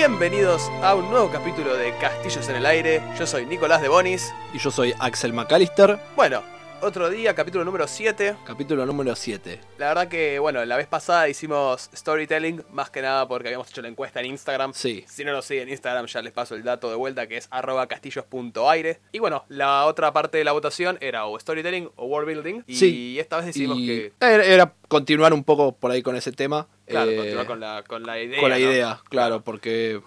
Bienvenidos a un nuevo capítulo de Castillos en el Aire. Yo soy Nicolás de Bonis. Y yo soy Axel McAllister, Bueno, otro día, capítulo número 7. capítulo número 7. La verdad que, bueno, la vez pasada hicimos storytelling, más que nada porque habíamos hecho la encuesta en Instagram. Sí. Si no lo siguen en Instagram, ya les paso el dato de vuelta que es arroba castillos.aire. Y bueno, la otra parte de la votación era o storytelling o world building. Y Sí. esta vez decidimos Y que. era, continuar un poco por ahí con ese tema. Claro, eh, continuar con la, con la idea. con la ¿no? idea, claro, porque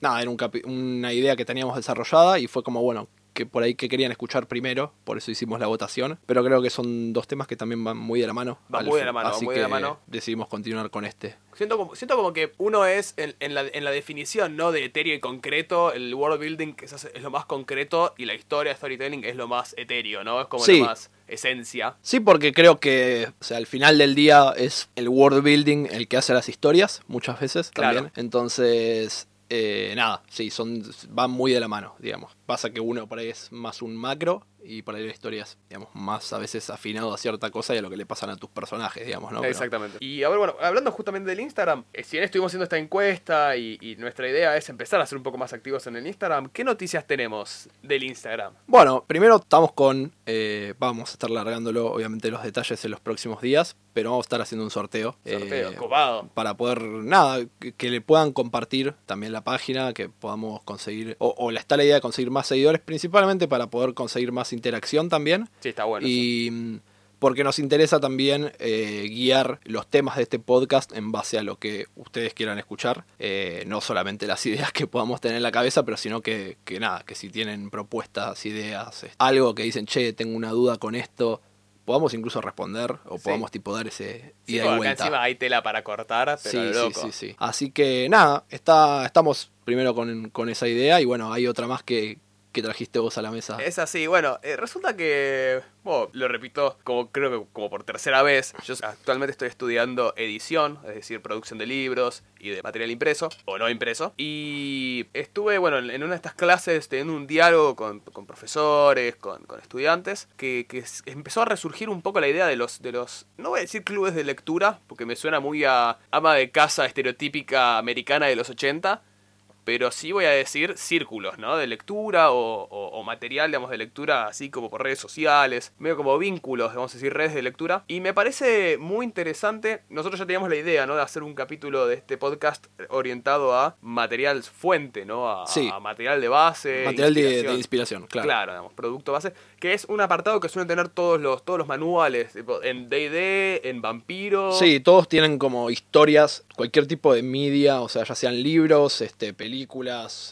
nada, era un una idea que teníamos desarrollada y fue como, bueno, que por ahí que querían escuchar primero, por eso hicimos la votación. Pero creo que son dos temas que también van muy de la mano. Van muy de la mano, así muy que de la mano. decidimos continuar con este. Siento como, siento como que uno es en, en la, en la definición, ¿no? De etéreo y concreto, el world building que es, es lo más concreto y la historia storytelling es lo más etéreo, ¿no? Es como Sí. lo más esencia. Sí, porque creo que, o sea, al final del día es el world building el que hace las historias, muchas veces Claro. también. Entonces, eh, nada, sí, son, van muy de la mano, digamos. Pasa que uno por ahí es más un macro y por ahí la historia es, digamos, más a veces afinado a cierta cosa y a lo que le pasan a tus personajes, digamos, ¿no? Pero- Exactamente. Y a ver, bueno, hablando justamente del Instagram, eh, si bien estuvimos haciendo esta encuesta y, y nuestra idea es empezar a ser un poco más activos en el Instagram, ¿qué noticias tenemos del Instagram? Bueno, primero estamos con. eh, vamos a estar largándolo, obviamente, los detalles en los próximos días, pero vamos a estar haciendo un sorteo. Sorteo, eh, copado. para poder, nada, que, que le puedan compartir también la página, que podamos conseguir, o, o la- está la idea de conseguir más seguidores, principalmente para poder conseguir más interacción también. Sí, está bueno. y mm, porque nos interesa también eh, guiar los temas de este podcast en base a lo que ustedes quieran escuchar. Eh, no solamente las ideas que podamos tener en la cabeza, pero sino que, que nada, que si tienen propuestas, ideas, eh, algo que dicen, che, tengo una duda con esto, podamos incluso responder o Sí. podamos tipo dar ese Sí, ida y acá vuelta. encima hay tela para cortar, pero Sí, sí, sí, sí. Así que nada, está, estamos primero con, con esa idea y bueno, hay otra más que, que trajiste vos a la mesa. Es así, bueno, eh, resulta que, bueno, lo repito, como creo que como por tercera vez, yo actualmente estoy estudiando edición, es decir, producción de libros y de material impreso, o no impreso, y estuve, bueno, en una de estas clases teniendo un diálogo con, profesores, con, estudiantes, que, empezó a resurgir un poco la idea de los, de los, no voy a decir clubes de lectura, porque me suena muy a ama de casa estereotípica americana de los 80, pero sí voy a decir círculos, ¿no? De lectura o, o- o material, digamos, de lectura, así como por redes sociales, medio como vínculos, vamos a decir, redes de lectura. Y me parece muy interesante, nosotros ya teníamos la idea, ¿no? De hacer un capítulo de este podcast orientado a material fuente, ¿no? A, Sí. a material de base. Material de, de inspiración. claro. Claro, digamos, producto base, que es un apartado que suelen tener todos los, todos los manuales, en D&D, en Vampiro. Sí, todos tienen como historias, cualquier tipo de media, o sea, ya sean libros, este, películas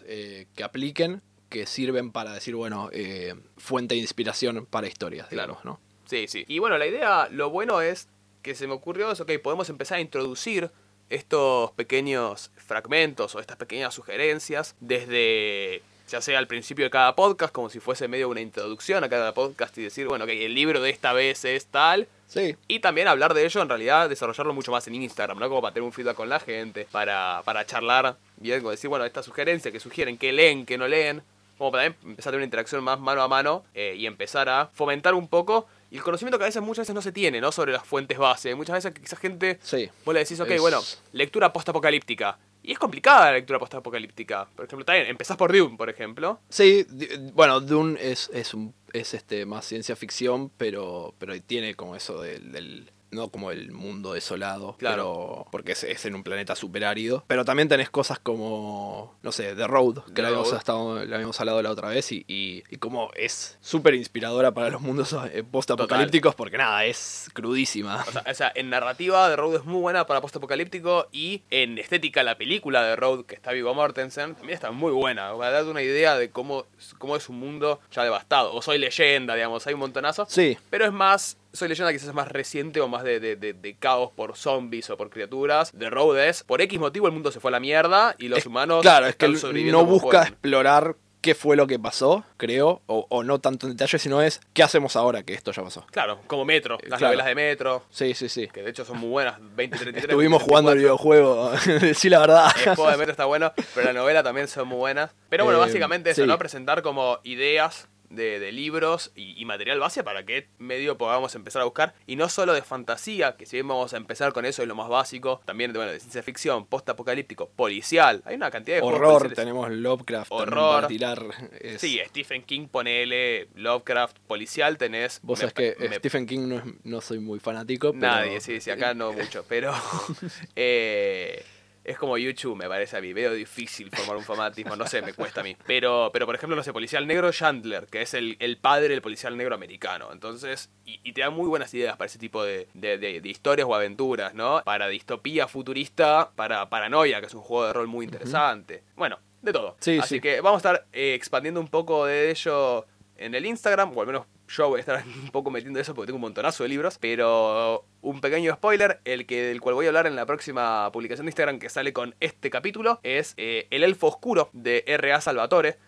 eh, que apliquen, que sirven para decir, bueno, eh, fuente de inspiración para historias, Claro. ¿no? Sí, sí. Y bueno, la idea, lo bueno es que se me ocurrió es, ok, podemos empezar a introducir estos pequeños fragmentos o estas pequeñas sugerencias desde, ya sea al principio de cada podcast, como si fuese medio una introducción a cada podcast y decir, bueno, ok, el libro de esta vez es tal. Sí, Y también hablar de ello, en realidad, desarrollarlo mucho más en Instagram, ¿no? Como para tener un feedback con la gente, para, para charlar bien, como decir, bueno, esta sugerencia que sugieren, que leen, que no leen, como para también empezar a tener una interacción más mano a mano eh, y empezar a fomentar un poco y el conocimiento que a veces muchas veces no se tiene, ¿no? Sobre las fuentes base. Muchas veces quizás gente, sí. vos le decís, ok, Es- bueno, lectura post-apocalíptica. Y es complicada la lectura post-apocalíptica. Por ejemplo, también empezás por Dune, por ejemplo. Sí, bueno, Dune es, es, un, es este, más ciencia ficción, pero, pero tiene como eso del, del- no como el mundo desolado, Claro. pero porque es, es en un planeta súper árido. Pero también tenés cosas como, no sé, The Road, que The la habíamos, Road. estado- la habíamos hablado la otra vez, y, y, y como es súper inspiradora para los mundos post-apocalípticos, porque nada, es crudísima. O sea, o sea, en narrativa, The Road es muy buena para post-apocalíptico y en estética, la película de Road, que está Vigo Mortensen, también está muy buena. Para darte una idea de cómo, cómo es un mundo ya devastado. O Soy Leyenda, digamos, hay un montonazo. Sí, Pero es más, Soy Leyenda quizás es más reciente o más de, de- de- de caos por zombies o por criaturas. The Road es, por X motivo el mundo se fue a la mierda y los Es- humanos claro, es que no busca pueden. explorar qué fue lo que pasó, creo, o, o no tanto en detalle, sino es qué hacemos ahora que esto ya pasó. Claro, como Metro, las Claro. novelas de Metro, Sí, sí, sí. que de hecho son muy buenas, 2033. Estuvimos jugando el videojuego, sí, la verdad. El juego de Metro está bueno, pero la novela también son muy buenas. Pero bueno, Eh, básicamente eso, sí. ¿no? Presentar como ideas de, de libros y, y material base para que medio podamos empezar a buscar. Y no solo de fantasía, que si bien vamos a empezar con eso, es lo más básico, también de, bueno, de ciencia ficción, post-apocalíptico, policial. Hay una cantidad de Horror, tenemos Lovecraft Horror. tirar. es- Sí, Stephen King, ponele, Lovecraft, policial, tenés... Vos sabés que me- Stephen King no, es- no soy muy fanático. pero- Nadie, sí, sí, acá no mucho, pero eh, es como YouTube, me parece a mí, veo difícil formar un fanatismo, no sé, me cuesta a mí. Pero, pero por ejemplo, no sé, Policial Negro Chandler, que es el, el padre del policial negro americano, entonces, y, y te da muy buenas ideas para ese tipo de, de- de- de historias o aventuras, ¿no? Para distopía futurista, para Paranoia, que es un juego de rol muy interesante. Bueno, de todo. Sí, Así sí. que vamos a estar eh, expandiendo un poco de ello en el Instagram, o al menos yo voy a estar un poco metiendo eso porque tengo un montonazo de libros, pero un pequeño spoiler, el que del cual voy a hablar en la próxima publicación de Instagram que sale con este capítulo es eh, El Elfo Oscuro de R.A. Salvatore,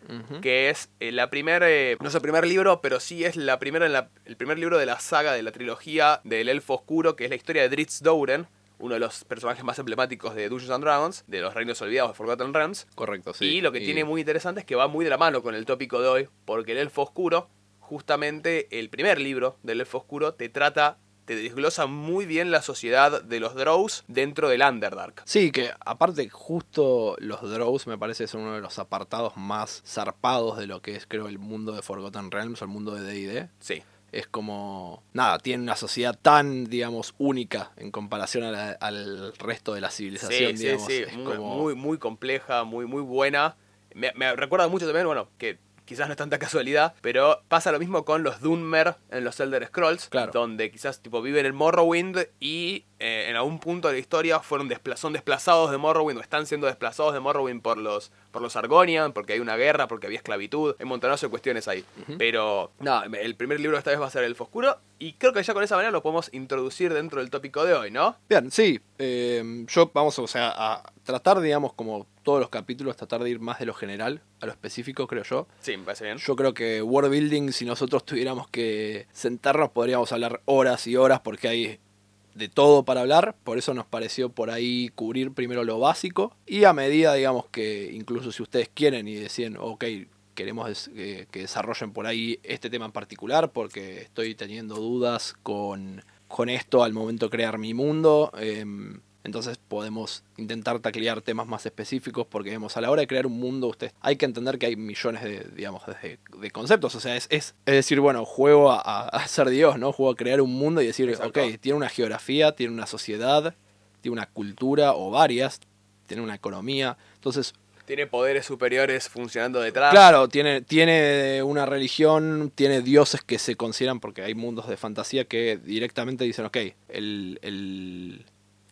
que es eh, la primer, eh, no es el primer libro, pero sí es la primera en la- el primer libro de la saga de la trilogía del Elfo Oscuro, que es la historia de Dritz Douren, uno de los personajes más emblemáticos de Dungeons and Dragons, de los Reinos Olvidados de Forgotten Realms, Correcto, sí. y lo que tiene muy interesante es que va muy de la mano con el tópico de hoy, porque el Elfo Oscuro, justamente el primer libro del Elfo Oscuro, te trata, te desglosa muy bien la sociedad de los Drows dentro del Underdark. Sí, que aparte justo los Drows me parece son uno de los apartados más zarpados de lo que es creo el mundo de Forgotten Realms o el mundo de D&D. Sí, Es como, nada, tiene una sociedad tan, digamos, única en comparación a la- al resto de la civilización, sí, sí, digamos. sí, es muy, como- muy, muy compleja, muy, muy buena. Me, me recuerda mucho también, bueno, que quizás no es tanta casualidad, pero pasa lo mismo con los Dunmer en los Elder Scrolls, Claro. donde quizás tipo viven en Morrowind y eh, en algún punto de la historia fueron despla- son desplazados de Morrowind o están siendo desplazados de Morrowind por los por los Argonian, porque hay una guerra, porque había esclavitud, hay un montonazo de cuestiones ahí. Pero nada, el primer libro esta vez va a ser El Oscuro y creo que ya con esa manera lo podemos introducir dentro del tópico de hoy, ¿no? Bien, sí. eh, yo vamos, o sea, a tratar, digamos, como todos los capítulos, tratar de ir más de lo general a lo específico, creo yo. Sí, me parece bien. Yo creo que world building, si nosotros tuviéramos que sentarnos, podríamos hablar horas y horas porque hay de todo para hablar. Por eso nos pareció por ahí cubrir primero lo básico. Y a medida, digamos, que incluso si ustedes quieren y deciden, ok, queremos eh, que desarrollen por ahí este tema en particular porque estoy teniendo dudas con, con esto al momento de crear mi mundo. em, entonces podemos intentar taclear temas más específicos porque vemos a la hora de crear un mundo, ustedes hay que entender que hay millones de, digamos, de, de conceptos. O sea, es, es, es decir, bueno, juego a, a- a ser Dios, ¿no? Juego a crear un mundo y decir, Exacto. ok, tiene una geografía, tiene una sociedad, tiene una cultura o varias, tiene una economía. Entonces, Tiene poderes superiores funcionando detrás. Claro, tiene, tiene una religión, tiene dioses que se consideran, porque hay mundos de fantasía que directamente dicen, ok, el, el-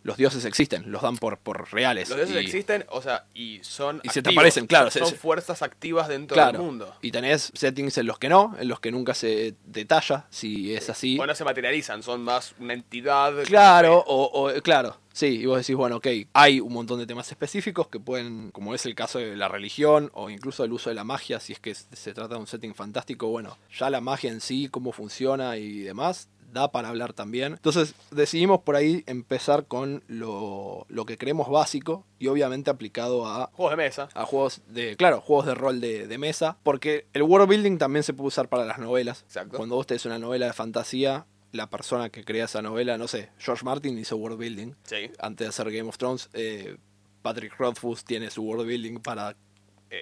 los dioses existen, los dan por, por reales. Los dioses y, existen, o sea, y son. Y se te aparecen, claro, Son, se- fuerzas activas dentro Claro, del mundo. y tenés settings en los que no, en los que nunca se detalla si es así. O no se materializan, son más una entidad. Claro, o, o- claro, sí, y vos decís, bueno, ok, hay un montón de temas específicos que pueden, como es el caso de la religión o incluso el uso de la magia, si es que se trata de un setting fantástico, bueno, ya la magia en sí, cómo funciona y demás, da para hablar también. Entonces decidimos por ahí empezar con lo, lo que creemos básico y obviamente aplicado a Juegos de mesa. a juegos de, claro, juegos de rol de, de mesa, porque el world building también se puede usar para las novelas. Exacto. Cuando vos tenés una novela de fantasía, la persona que crea esa novela, no sé, George Martin hizo world building Sí. antes de hacer Game of Thrones. eh, Patrick Rothfuss tiene su world building para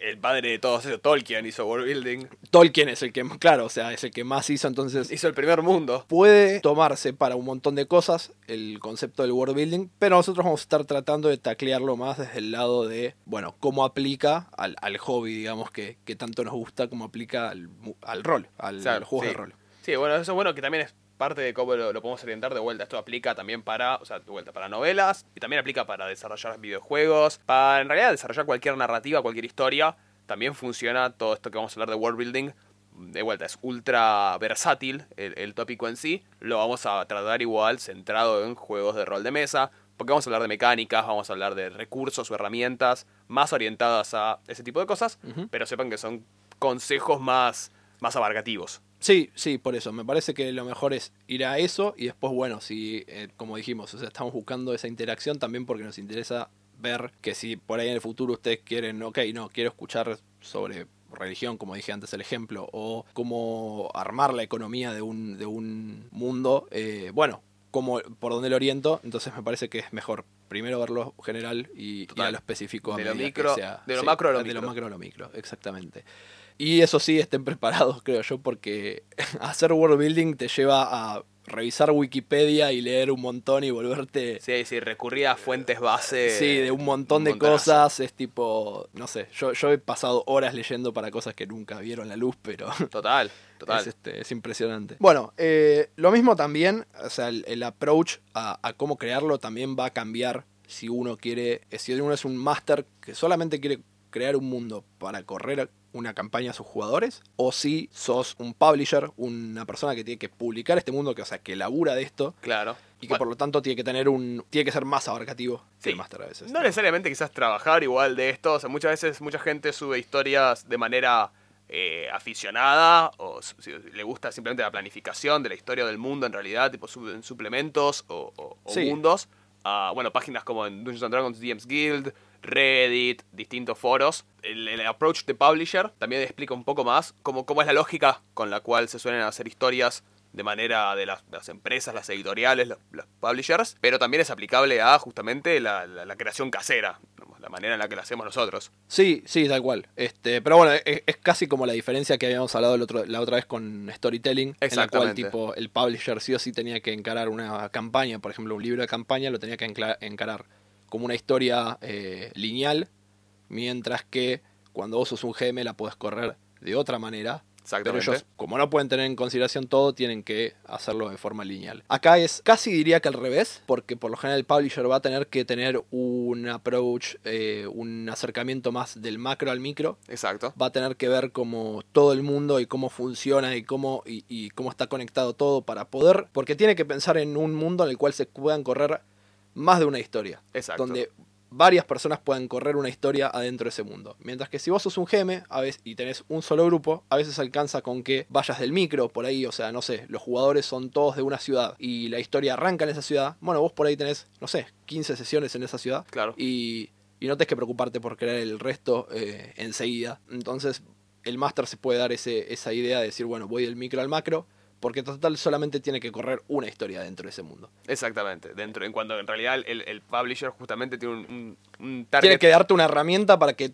El padre de todos esos, Tolkien, hizo World Building. Tolkien es el que, claro, o sea, es el que más hizo, entonces Hizo el primer mundo. puede tomarse para un montón de cosas el concepto del world building, pero nosotros vamos a estar tratando de taclearlo más desde el lado de, bueno, cómo aplica al, al hobby, digamos, que, que tanto nos gusta, cómo aplica al, al rol, al, O sea, a los juegos sí. de rol. Sí, bueno, eso es bueno que también es parte de cómo lo, lo podemos orientar de vuelta. Esto aplica también para, o sea, de vuelta para novelas y también aplica para desarrollar videojuegos, para en realidad desarrollar cualquier narrativa, cualquier historia. También funciona todo esto que vamos a hablar de world building. De vuelta, es ultra versátil el, el tópico en sí. Lo vamos a tratar igual centrado en juegos de rol de mesa. Porque vamos a hablar de mecánicas, vamos a hablar de recursos o herramientas más orientadas a ese tipo de cosas. Pero sepan que son consejos más, más abarcativos. Sí, sí, por eso. Me parece que lo mejor es ir a eso y después, bueno, si, eh, como dijimos, o sea, estamos buscando esa interacción también porque nos interesa ver que si por ahí en el futuro ustedes quieren, ok, no, quiero escuchar sobre religión, como dije antes el ejemplo, o cómo armar la economía de un, de un mundo, eh, bueno, como por donde lo oriento, entonces me parece que es mejor primero verlo general y, y a lo específico. a De lo micro- sea- de lo macro a lo de micro. lo macro a lo micro, exactamente. Y eso sí, estén preparados, creo yo, porque hacer world building te lleva a revisar Wikipedia y leer un montón y volverte... Sí, sí, recurría a fuentes base. Sí, de un montón de montonazo. cosas, es tipo, no sé, yo, yo he pasado horas leyendo para cosas que nunca vieron la luz, pero Total, total. es, este, es impresionante. Bueno, eh, lo mismo también, o sea, el, el approach a, a cómo crearlo también va a cambiar si uno quiere, eh, si uno es un máster que solamente quiere crear un mundo para correr una campaña a sus jugadores, o si sos un publisher, una persona que tiene que publicar este mundo, que, o sea, que labura de esto, Claro. y que Bueno, por lo tanto tiene que tener un, tiene que ser más abarcativo que Sí. el máster a veces. No necesariamente quizás trabajar igual de esto. O sea, muchas veces mucha gente sube historias de manera eh, aficionada o si le gusta simplemente la planificación de la historia del mundo en realidad, tipo suben suplementos o, o- o Sí. mundos. a, bueno, páginas como en Dungeons and Dragons DMs Guild, Reddit, distintos foros. El, el approach de publisher también explica un poco más cómo, cómo es la lógica con la cual se suelen hacer historias de manera de las, empresas, las editoriales, los, los publishers, pero también es aplicable a justamente la, la- la creación casera, la manera en la que la hacemos nosotros. Sí, sí, tal cual. Este, pero bueno, es, es casi como la diferencia que habíamos hablado el otro, la otra vez con storytelling, en la cual tipo el publisher sí o sí tenía que encarar una campaña, por ejemplo, un libro de campaña lo tenía que encarar como una historia eh, lineal, mientras que cuando vos sos un GM la podés correr de otra manera. Pero ellos, como no pueden tener en consideración todo, tienen que hacerlo de forma lineal. Acá es casi diría que al revés, porque por lo general el publisher va a tener que tener un approach, eh, un acercamiento más del macro al micro. Exacto. Va a tener que ver como todo el mundo y cómo funciona y cómo, y, y cómo está conectado todo para poder. Porque tiene que pensar en un mundo en el cual se puedan correr más de una historia. Exacto. Donde varias personas puedan correr una historia adentro de ese mundo. Mientras que si vos sos un GM a veces, y tenés un solo grupo, a veces alcanza con que vayas del micro por ahí, o sea, no sé, los jugadores son todos de una ciudad y la historia arranca en esa ciudad. Bueno, vos por ahí tenés, no sé, 15 sesiones en esa ciudad Claro. y, y no tenés que preocuparte por crear el resto eh, enseguida. Entonces, el máster se puede dar ese, esa idea de decir, bueno, voy del micro al macro, porque total solamente tiene que correr una historia dentro de ese mundo. Exactamente. Dentro, en cuanto en realidad el, el publisher justamente tiene un, un, un target. Tiene que darte una herramienta para que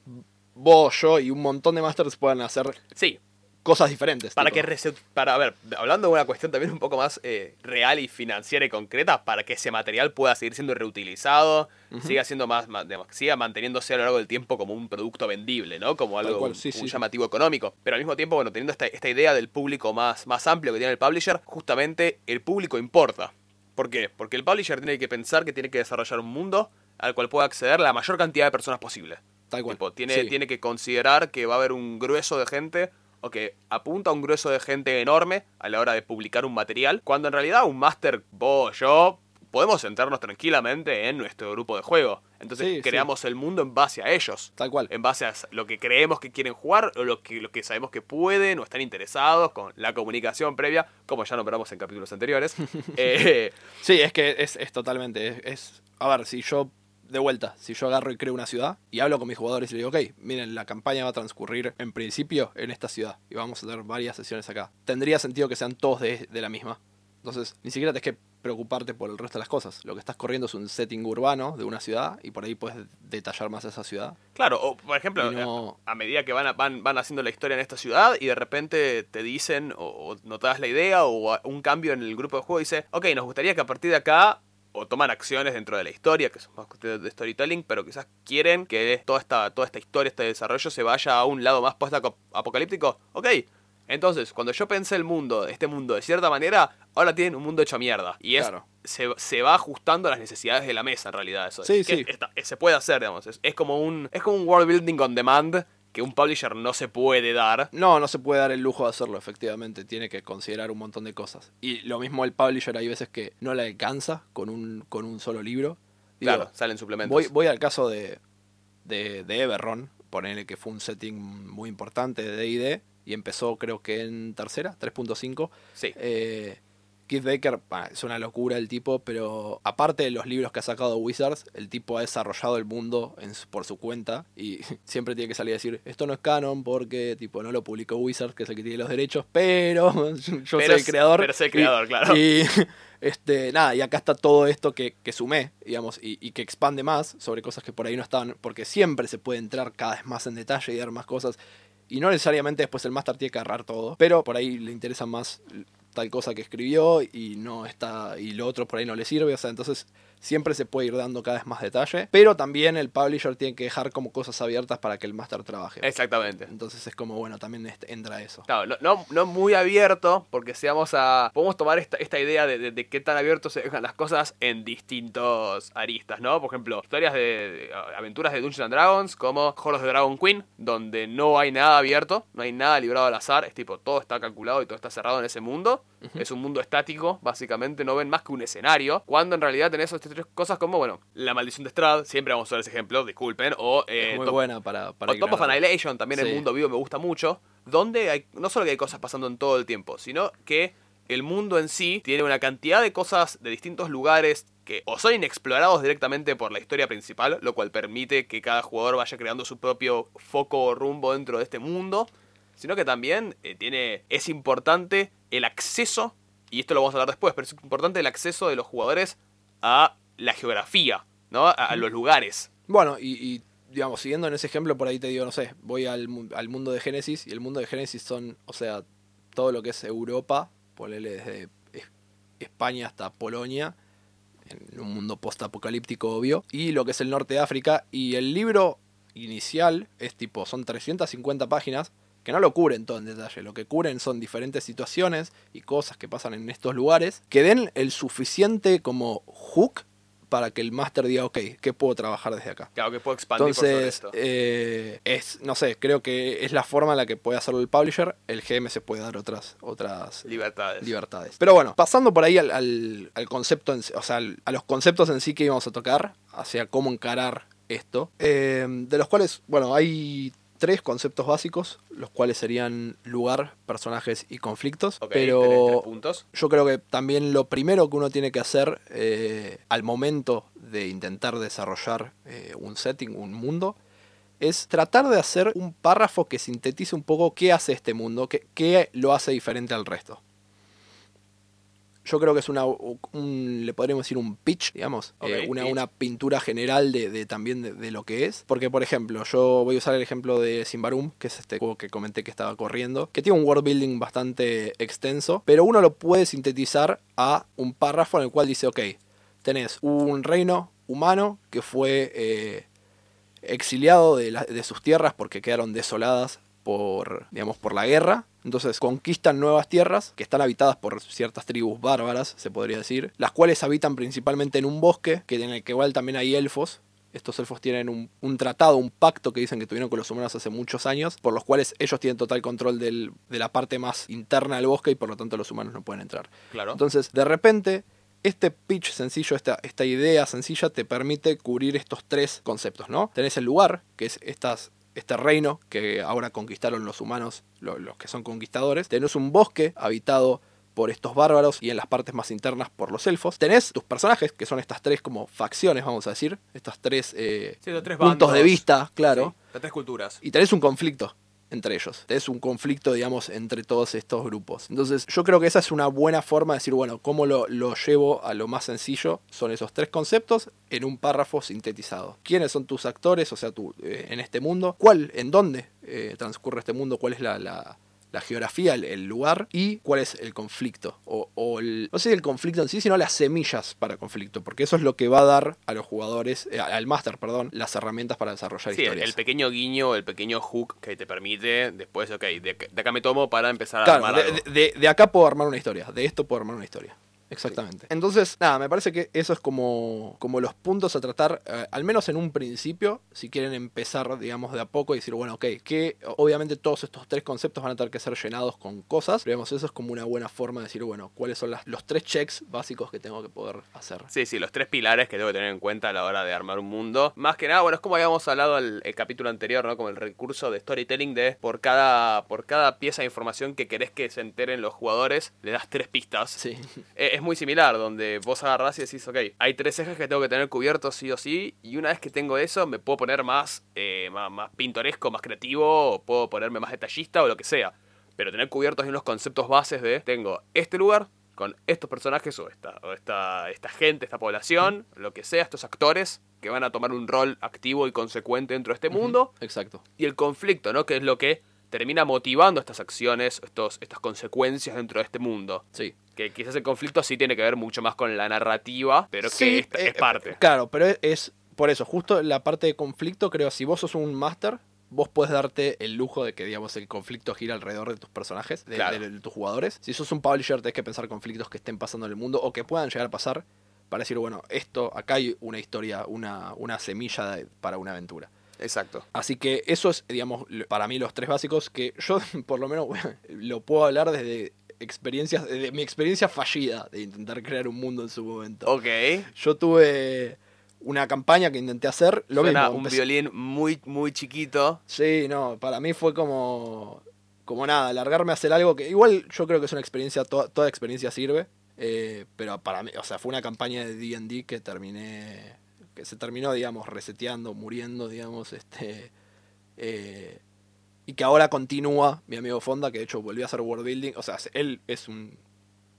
vos, yo y un montón de masters puedan hacer Sí, cosas diferentes. Para tipo. que rese- para a ver, hablando de una cuestión también un poco más eh, real y financiera y concreta, para que ese material pueda seguir siendo reutilizado, siga siendo más, más- digamos, siga manteniéndose a lo largo del tiempo como un producto vendible, ¿no? Como algo cual, un- sí, un, sí, sí. llamativo económico. Pero al mismo tiempo, bueno, teniendo esta, esta idea del público más, más amplio que tiene el publisher, justamente el público importa. ¿Por qué? Porque el publisher tiene que pensar que tiene que desarrollar un mundo al cual pueda acceder la mayor cantidad de personas posible. Tal cual. Tipo, tiene, tiene que considerar que va a haber un grueso de gente o que apunta a un grueso de gente enorme a la hora de publicar un material, cuando en realidad un máster, vos, yo, podemos sentarnos tranquilamente en nuestro grupo de juego. Entonces Sí, sí. creamos el mundo en base a ellos. Tal cual. En base a lo que creemos que quieren jugar o lo que, lo que sabemos que pueden o están interesados con la comunicación previa, como ya nombramos en capítulos anteriores. Eh, Sí, es que es, es totalmente. Es, es- A ver, si yo. De vuelta, si yo agarro y creo una ciudad y hablo con mis jugadores y les digo, ok, miren, la campaña va a transcurrir en principio en esta ciudad y vamos a tener varias sesiones acá. Tendría sentido que sean todos de, de la misma. Entonces, ni siquiera tienes que preocuparte por el resto de las cosas. Lo que estás corriendo es un setting urbano de una ciudad y por ahí puedes detallar más esa ciudad. Claro, o por ejemplo, no- a, a medida que van, a- van, van haciendo la historia en esta ciudad y de repente te dicen o, o notas la idea o un cambio en el grupo de juego, dice, ok, nos gustaría que a partir de acá o toman acciones dentro de la historia, que son más cuestiones de storytelling, pero quizás quieren que toda esta, toda esta historia, este desarrollo se vaya a un lado más post-apocalíptico. Ok, entonces, cuando yo pensé el mundo, este mundo de cierta manera, ahora tienen un mundo hecho mierda. Y es, Claro. se, se va ajustando a las necesidades de la mesa, en realidad. Eso. Sí, Que sí. está- se puede hacer, digamos. Es, es como un, es como un world building on demand que un publisher no se puede dar. No, no se puede dar el lujo de hacerlo, efectivamente. Tiene que considerar un montón de cosas. Y lo mismo el publisher, hay veces que no le alcanza con un, con un solo libro. Digo, Claro, salen suplementos. voy, voy al caso de, de, de Everron, ponerle que fue un setting muy importante de D&D y empezó creo que en tercera, 3.5, Sí. eh, Keith Baker bah, es una locura el tipo, pero aparte de los libros que ha sacado Wizards, el tipo ha desarrollado el mundo en su- por su cuenta y siempre tiene que salir a decir, esto no es canon porque tipo no lo publicó Wizards, que es el que tiene los derechos, pero yo Pero soy el creador. pero soy el y- creador, claro. Y este, nada, y acá está todo esto que, que sumé, digamos, y, y que expande más sobre cosas que por ahí no estaban, porque siempre se puede entrar cada vez más en detalle y dar más cosas. Y no necesariamente después el máster tiene que agarrar todo, pero por ahí le interesa más tal cosa que escribió y no está y lo otro por ahí no le sirve, o sea, entonces siempre se puede ir dando cada vez más detalle, pero también el publisher tiene que dejar como cosas abiertas para que el máster trabaje. Exactamente. Entonces es como, bueno, también entra eso. Claro, no, no, no muy abierto, porque si vamos a. Podemos tomar esta, esta idea de, de- de qué tan abiertos se dejan las cosas en distintos aristas, ¿no? Por ejemplo, historias de, de aventuras de Dungeons and Dragons, como Horrors de Dragon Queen, donde no hay nada abierto, no hay nada librado al azar, es tipo, todo está calculado y todo está cerrado en ese mundo. Es un mundo estático, básicamente, no ven más que un escenario, cuando en realidad tenés estas tres cosas como, bueno, La Maldición de Strahd, siempre vamos a usar ese ejemplo, disculpen, o. eh, muy Top- buena para... para o Top of. Annihilation, también el mundo vivo me gusta mucho, donde hay, no solo que hay cosas pasando en todo el tiempo, sino que el mundo en sí tiene una cantidad de cosas de distintos lugares que o son inexplorados directamente por la historia principal, lo cual permite que cada jugador vaya creando su propio foco o rumbo dentro de este mundo, sino que también eh, tiene es importante el acceso, y esto lo vamos a hablar después, pero es importante el acceso de los jugadores a la geografía, ¿no? A, a los lugares. Bueno, y, y, digamos, siguiendo en ese ejemplo, por ahí te digo, no sé, voy al, al mundo de Génesis y el mundo de Génesis son, o sea, todo lo que es Europa, ponele desde Es- España hasta Polonia, en un mundo post-apocalíptico obvio, y lo que es el norte de África, y el libro inicial es tipo, son 350 páginas, que no lo cubren todo en detalle, lo que cubren son diferentes situaciones y cosas que pasan en estos lugares, que den el suficiente como hook para que el máster diga, ok, ¿qué puedo trabajar desde acá? Claro que puedo expandir por sobre Entonces, esto. eh, es, no sé, creo que es la forma en la que puede hacerlo el publisher. El GM se puede dar otras, otras Libertades. libertades. Pero bueno, pasando por ahí al, al- al concepto, en o sea, al- a los conceptos en sí que íbamos a tocar, hacia cómo encarar esto, eh, de los cuales, bueno, hay tres conceptos básicos, los cuales serían lugar, personajes y conflictos. Ok, tenés tres pero puntos. yo creo que también lo primero que uno tiene que hacer eh, al momento de intentar desarrollar eh, un setting, un mundo, es tratar de hacer un párrafo que sintetice un poco qué hace este mundo, qué, qué lo hace diferente al resto. Yo creo que es una, un- le podríamos decir un pitch, digamos, eh, una, pitch. una pintura general de, de también de, de lo que es. Porque, por ejemplo, yo voy a usar el ejemplo de Simbarum, que es este juego que comenté que estaba corriendo, que tiene un world building bastante extenso, pero uno lo puede sintetizar a un párrafo en el cual dice, ok, tenés un reino humano que fue eh, exiliado de, la- de sus tierras porque quedaron desoladas por, digamos, por la guerra. Entonces conquistan nuevas tierras que están habitadas por ciertas tribus bárbaras, se podría decir, las cuales habitan principalmente en un bosque, que en el que igual también hay elfos. Estos elfos tienen un, un tratado, un pacto que dicen que tuvieron con los humanos hace muchos años, por los cuales ellos tienen total control del- de la parte más interna del bosque y por lo tanto los humanos no pueden entrar. Claro. Entonces, de repente, este pitch sencillo, esta, esta idea sencilla, te permite cubrir estos tres conceptos, ¿no? Tenés el lugar, que es estas, este reino que ahora conquistaron los humanos, lo- los que son conquistadores. Tenés un bosque habitado por estos bárbaros y en las partes más internas por los elfos. Tenés tus personajes, que son estas tres como facciones, vamos a decir, estas tres, eh, Sí, los tres puntos de vista, claro. Sí, las tres culturas. Y tenés un conflicto entre ellos. Tenés un conflicto, digamos, entre todos estos grupos. Entonces, yo creo que esa es una buena forma de decir, bueno, ¿cómo lo, lo llevo a lo más sencillo? Son esos tres conceptos en un párrafo sintetizado. ¿Quiénes son tus actores, o sea, tú, eh, en este mundo? ¿Cuál, en dónde eh, transcurre este mundo? ¿Cuál es la- la geografía, el, el lugar? ¿Y cuál es el conflicto? O, o el, no sé el conflicto en sí, sino las semillas para conflicto. Porque eso es lo que va a dar a los jugadores, eh, al máster, perdón, las herramientas para desarrollar Sí, el, historias. el pequeño guiño, el pequeño hook que te permite después, ok, de, de acá me tomo para empezar a Claro, armar de, algo. de- de acá puedo armar una historia, de esto puedo armar una historia. Exactamente. Entonces, nada, me parece que eso es como, como los puntos a tratar, eh, al menos en un principio, si quieren empezar, digamos, de a poco y decir, bueno, ok, que obviamente todos estos tres conceptos van a tener que ser llenados con cosas, pero digamos, eso es como una buena forma de decir, bueno, cuáles son las, los tres checks básicos que tengo que poder hacer. Sí, sí, los tres pilares que tengo que tener en cuenta a la hora de armar un mundo. Más que nada, bueno, es como habíamos hablado el, el capítulo anterior, ¿no? Como el recurso de storytelling de por cada, por cada pieza de información que querés que se enteren los jugadores, le das tres pistas. Sí. Eh, Es muy similar, donde vos agarrás y decís, ok, hay tres ejes que tengo que tener cubiertos sí o sí, y una vez que tengo eso, me puedo poner más, eh, más, más pintoresco, más creativo, o puedo ponerme más detallista o lo que sea. Pero tener cubiertos unos conceptos bases de, tengo este lugar con estos personajes o esta, o esta, esta gente, esta población, lo que sea, estos actores que van a tomar un rol activo y consecuente dentro de este mundo, Exacto. y el conflicto, ¿no? Que es lo que termina motivando estas acciones, estos, estas consecuencias dentro de este mundo. Sí. Que quizás el conflicto sí tiene que ver mucho más con la narrativa, pero Sí, que esta- eh, es parte. Claro, pero es, es por eso, justo la parte de conflicto, creo, si vos sos un máster, vos puedes darte el lujo de que, digamos, el conflicto gira alrededor de tus personajes, de, Claro. de- de tus jugadores. Si sos un publisher, tenés que pensar conflictos que estén pasando en el mundo o que puedan llegar a pasar para decir, bueno, esto, acá hay una historia, una, una semilla para una aventura. Exacto. Así que eso es, digamos, para mí los tres básicos que yo, por lo menos, lo puedo hablar desde experiencias, de mi experiencia fallida de intentar crear un mundo en su momento. Ok. Yo tuve una campaña que intenté hacer, lo Suena mismo. un empecé- violín muy, muy chiquito. Sí, no, para mí fue como, como nada, largarme a hacer algo que igual yo creo que es una experiencia, toda, toda experiencia sirve, eh, pero para mí, o sea, fue una campaña de D&D que terminé, que se terminó, digamos, reseteando, muriendo, digamos, este, eh, y que ahora continúa mi amigo Fonda, que de hecho volvió a hacer world building, o sea, él es un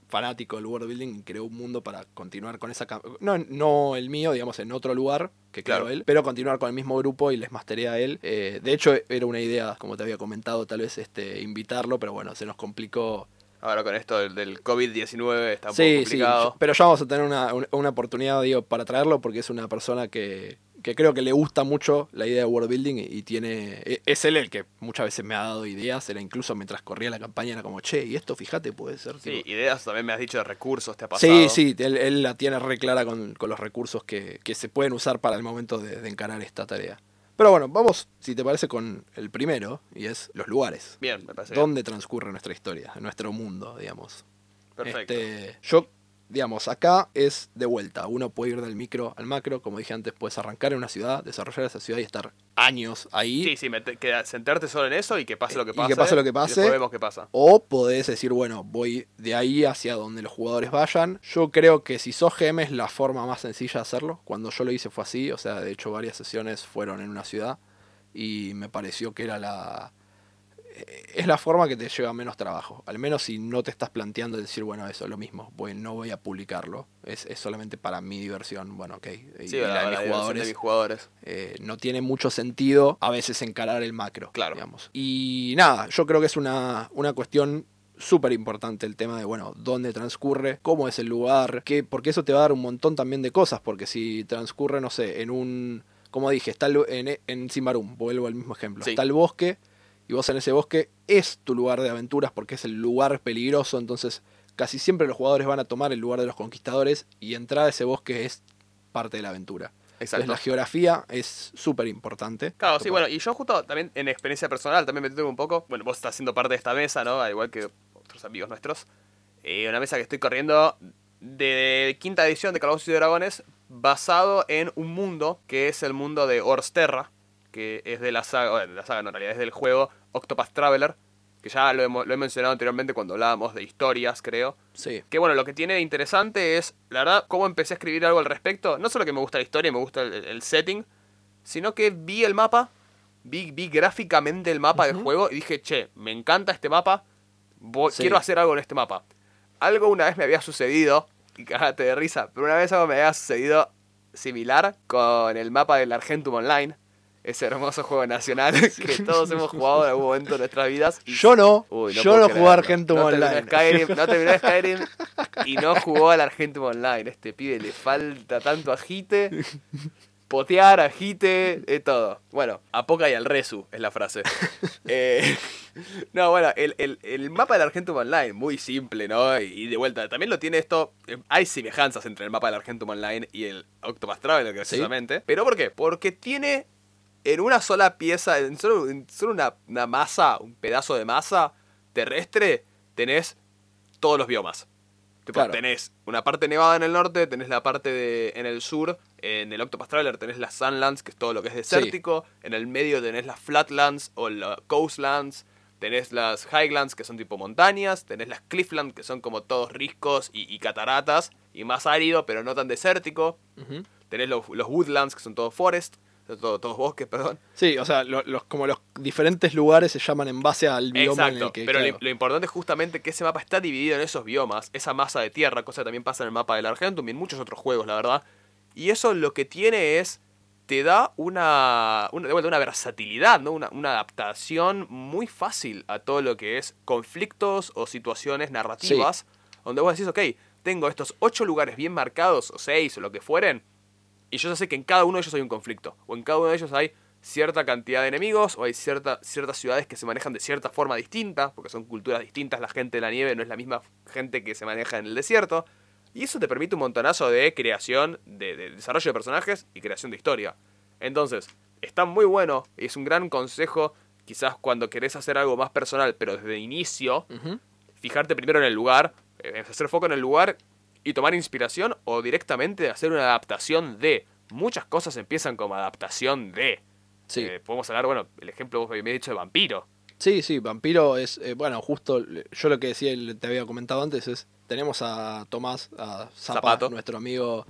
fanático del world building y creó un mundo para continuar con esa no no el mío digamos en otro lugar que Claro. él pero continuar con el mismo grupo y les masteré a él Eh, de hecho era una idea como te había comentado tal vez este invitarlo pero bueno se nos complicó Ahora con esto del, del COVID-19 está un sí poco sí complicado. pero ya vamos a tener una- una oportunidad digo para traerlo porque es una persona que que creo que le gusta mucho la idea de world building y, y tiene e- es él el que muchas veces me ha dado ideas era incluso mientras corría la campaña era como che y esto fíjate puede ser Sí, tipo, ideas también me has dicho de recursos, te ha pasado. Sí, sí, él, él la tiene re clara con, con los recursos que, que se pueden usar para el momento de, de encarar esta tarea. Pero bueno, vamos, si te parece, con el primero, y es los lugares. Bien, me parece bien. ¿Dónde transcurre nuestra historia? Nuestro mundo, digamos. Perfecto. Este, yo, digamos, acá es de vuelta. Uno puede ir del micro al macro. Como dije antes, puedes arrancar en una ciudad, desarrollar esa ciudad y estar años ahí. Sí, sí, sentarte solo en eso y que pase lo que Y pase. que pase lo que y pase. después vemos qué pasa. O podés decir, bueno, voy de ahí hacia donde los jugadores vayan. Yo creo que si sos GM es la forma más sencilla de hacerlo. Cuando yo lo hice fue así. O sea, de hecho varias sesiones fueron en una ciudad. Y me pareció que era la... Es la forma que te lleva menos trabajo. Al menos si no te estás planteando decir, bueno, eso es lo mismo. Voy, no voy a publicarlo. Es, es solamente para mi diversión. Bueno, ok. Y, Sí, y la, la de mis jugadores. de mis jugadores. Eh, no tiene mucho sentido a veces encarar el macro. Claro. Digamos. Y nada, yo creo que es una, una cuestión súper importante el tema de, bueno, dónde transcurre, cómo es el lugar, qué, porque eso te va a dar un montón también de cosas, porque si transcurre, no sé, en un, como dije, está el- en, en Simbarum, vuelvo al mismo ejemplo, Sí. está el bosque, y vos en ese bosque es tu lugar de aventuras porque es el lugar peligroso, entonces casi siempre los jugadores van a tomar el lugar de los conquistadores y entrar a ese bosque es parte de la aventura. Exacto. Entonces la geografía es súper importante. Claro, sí, bueno, y yo justo también en experiencia personal también me tengo un poco, bueno, vos estás siendo parte de esta mesa, ¿no? Al igual que otros amigos nuestros. Eh, una mesa que estoy corriendo de quinta edición de Calabozos y Dragones basado en un mundo que es el mundo de Orsterra, que es de la saga, bueno, de la saga no, en realidad es del juego Octopath Traveler, que ya lo, hemos- lo he mencionado anteriormente cuando hablábamos de historias, creo. Sí. Que bueno, lo que tiene de interesante es, la verdad, cómo empecé a escribir algo al respecto. No solo que me gusta la historia y me gusta el, el setting, sino que vi el mapa, vi, vi gráficamente el mapa del juego y dije, che, me encanta este mapa, voy- Sí. quiero hacer algo en este mapa. Algo una vez me había sucedido, y cagate de risa, pero una vez algo me había sucedido similar con el mapa del Argentum Online, ese hermoso juego nacional que todos hemos jugado en algún momento de nuestras vidas. y Yo no, Uy, yo puedo no jugué Argentum no Online. Skyrim, no terminó Skyrim y no jugó al Argentum Online. Este pibe le falta tanto agite. potear, agite, eh, todo. Bueno, apoca y al resu es la frase. Eh, no, bueno, el, el- el mapa del Argentum Online, muy simple, ¿no? Y de vuelta, también lo tiene esto. eh, Hay semejanzas entre el mapa del Argentum Online y el Octopath Traveler, graciosamente. ¿Pero por qué? Porque tiene en una sola pieza, en solo, en solo una, una masa, un pedazo de masa terrestre, tenés todos los biomas. Claro. Tenés una parte nevada en el norte, tenés la parte de, en el sur, en el Octopath Traveler tenés las Sunlands, que es todo lo que es desértico, en el medio tenés las Flatlands o las Coastlands, tenés las Highlands, que son tipo montañas, tenés las Clifflands, que son como todos riscos y, y cataratas, y más árido, pero no tan desértico. Tenés los, los Woodlands, que son todos forest, todo- todos bosques, perdón. Sí, o sea, lo- los, como los diferentes lugares se llaman en base al bioma en Exacto, el que. pero claro. lo, lo importante es justamente que ese mapa está dividido en esos biomas, esa masa de tierra, cosa que también pasa en el mapa del Argentum y en muchos otros juegos, la verdad. Y eso lo que tiene es, te da una, una, de vuelta, una versatilidad, ¿no? una, una adaptación muy fácil a todo lo que es conflictos o situaciones narrativas, donde vos decís, ok, tengo estos ocho lugares bien marcados, o seis, o lo que fueren, y yo ya sé que en cada uno de ellos hay un conflicto. O en cada uno de ellos hay cierta cantidad de enemigos. O hay cierta, ciertas ciudades que se manejan de cierta forma distinta. Porque son culturas distintas. La gente de la nieve no es la misma gente que se maneja en el desierto. Y eso te permite un montonazo de creación, de, de desarrollo de personajes y creación de historia. Entonces, está muy bueno. y Es un gran consejo. Quizás cuando querés hacer algo más personal, pero desde inicio, Ujú. fijarte primero en el lugar, eh, hacer foco en el lugar y tomar inspiración o directamente hacer una adaptación de. Muchas cosas empiezan como adaptación de. Sí. Eh, podemos hablar, bueno, el ejemplo vos me habías dicho de vampiro. Sí, sí, Vampiro es, eh, bueno, justo yo lo que decía, y te había comentado antes, es, tenemos a Tomás, a Zapa, Zapato. nuestro amigo,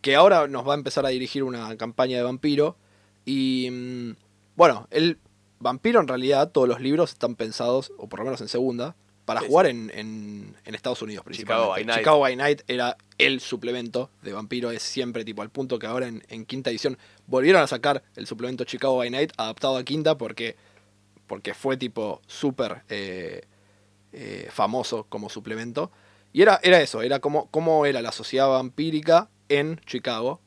que ahora nos va a empezar a dirigir una campaña de Vampiro. Y, mm, bueno, el Vampiro en realidad, todos los libros están pensados, o por lo menos en segunda, para Sí, jugar En, en- en Estados Unidos principalmente. by Night. Chicago by Night era el suplemento de Vampiro, es siempre tipo al punto que ahora en, en quinta edición volvieron a sacar el suplemento Chicago by Night adaptado a quinta porque porque fue tipo súper eh, eh, famoso como suplemento. Y era, era eso, era como, como era la sociedad vampírica en Chicago.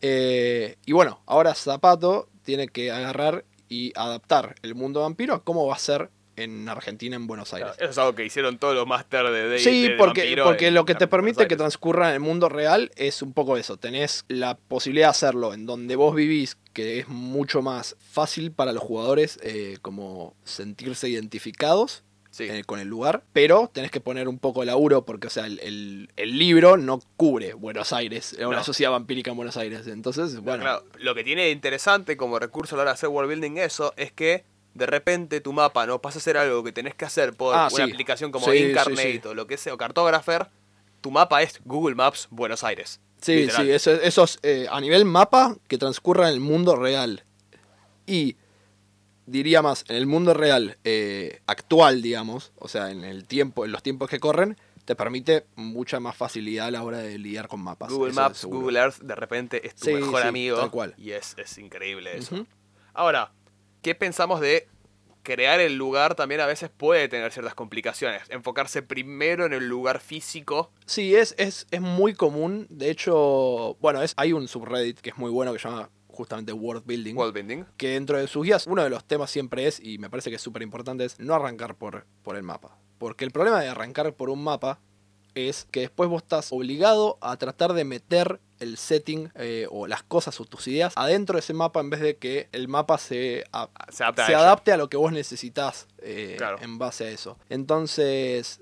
Eh, y bueno, ahora Zapato tiene que agarrar y adaptar el mundo vampiro a cómo va a ser en Argentina, en Buenos Aires. Eso es algo que hicieron todos los máster de, de Sí, de porque, porque en- lo que te permite que transcurra en el mundo real es un poco eso. Tenés la posibilidad de hacerlo en donde vos vivís, que es mucho más fácil para los jugadores eh, como sentirse identificados Sí. eh, con el lugar, pero tenés que poner un poco de laburo porque, o sea, el, el- el libro no cubre Buenos Aires, una No. sociedad vampírica en Buenos Aires. Entonces, bueno, Claro, lo que tiene de interesante como recurso a la hora de hacer world building eso es que de repente tu mapa no pasa a ser algo que tenés que hacer por Ah, una sí. aplicación como Sí, Incarnate sí, o lo que sea, o Cartographer, tu mapa es Google Maps Buenos Aires. Sí, Literal. sí, eso, eso es eh, a nivel mapa que transcurra en el mundo real. Y diría más, en el mundo real eh, actual, digamos, o sea, en el tiempo, en los tiempos que corren, te permite mucha más facilidad a la hora de lidiar con mapas. Google Maps. Google Earth, de repente es tu mejor amigo. tal cual. Y es, es increíble eso. Ahora, ¿qué pensamos de crear el lugar? También a veces puede tener ciertas complicaciones. Enfocarse primero en el lugar físico. Sí, es, es, es muy común. De hecho, bueno, es, hay un subreddit que es muy bueno que se llama justamente World Building. World building. que dentro de sus guías uno de los temas siempre es, y me parece que es súper importante, es no arrancar por, por el mapa. Porque el problema de arrancar por un mapa es que después vos estás obligado a tratar de meter el setting eh, o las cosas o tus ideas adentro de ese mapa en vez de que el mapa se, a- Se adapta a se ello. adapte a lo que vos necesitas eh, Claro. en base a eso. Entonces,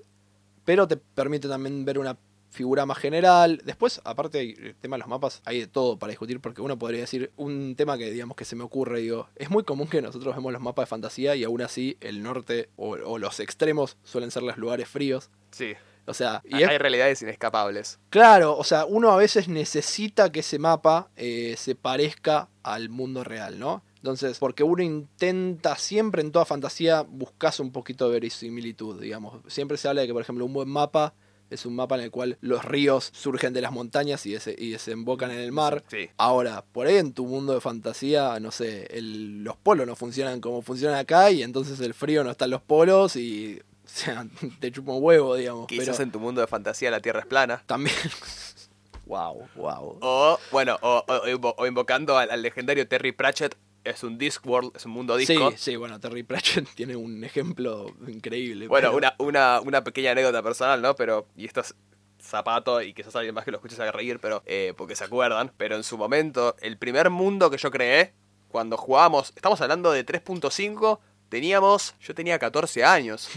pero te permite también ver una figura más general. Después, aparte del tema de los mapas, hay de todo para discutir porque uno podría decir un tema que digamos que se me ocurre, digo, es muy común que nosotros vemos los mapas de fantasía y aún así el norte o, o los extremos suelen ser los lugares fríos. Sí. O sea, y Hay es hay realidades inescapables. Claro, o sea, uno a veces necesita que ese mapa eh, se parezca al mundo real, ¿no? Entonces, porque uno intenta siempre en toda fantasía buscas un poquito de verisimilitud, digamos. Siempre se habla de que, por ejemplo, un buen mapa es un mapa en el cual los ríos surgen de las montañas y, dese- y desembocan en el mar. Sí. Ahora, por ahí en tu mundo de fantasía, no sé, el- los polos no funcionan como funcionan acá y entonces el frío no está en los polos y, o sea, te chupa un huevo, digamos. Quizás pero en tu mundo de fantasía la Tierra es plana. también Wow, wow. O, bueno, o, o- o invo- o invocando al, al legendario Terry Pratchett, es un Discworld, es un mundo Sí, disco. sí, bueno, Terry Pratchett tiene un ejemplo increíble. Bueno, pero- una, una, una pequeña anécdota personal, ¿no? Pero, y esto es zapato, y quizás alguien más que lo escuche se haga reír, pero, eh, porque se acuerdan. Pero en su momento, el primer mundo que yo creé, cuando jugábamos, estamos hablando de 3.5, teníamos, yo tenía 14 años,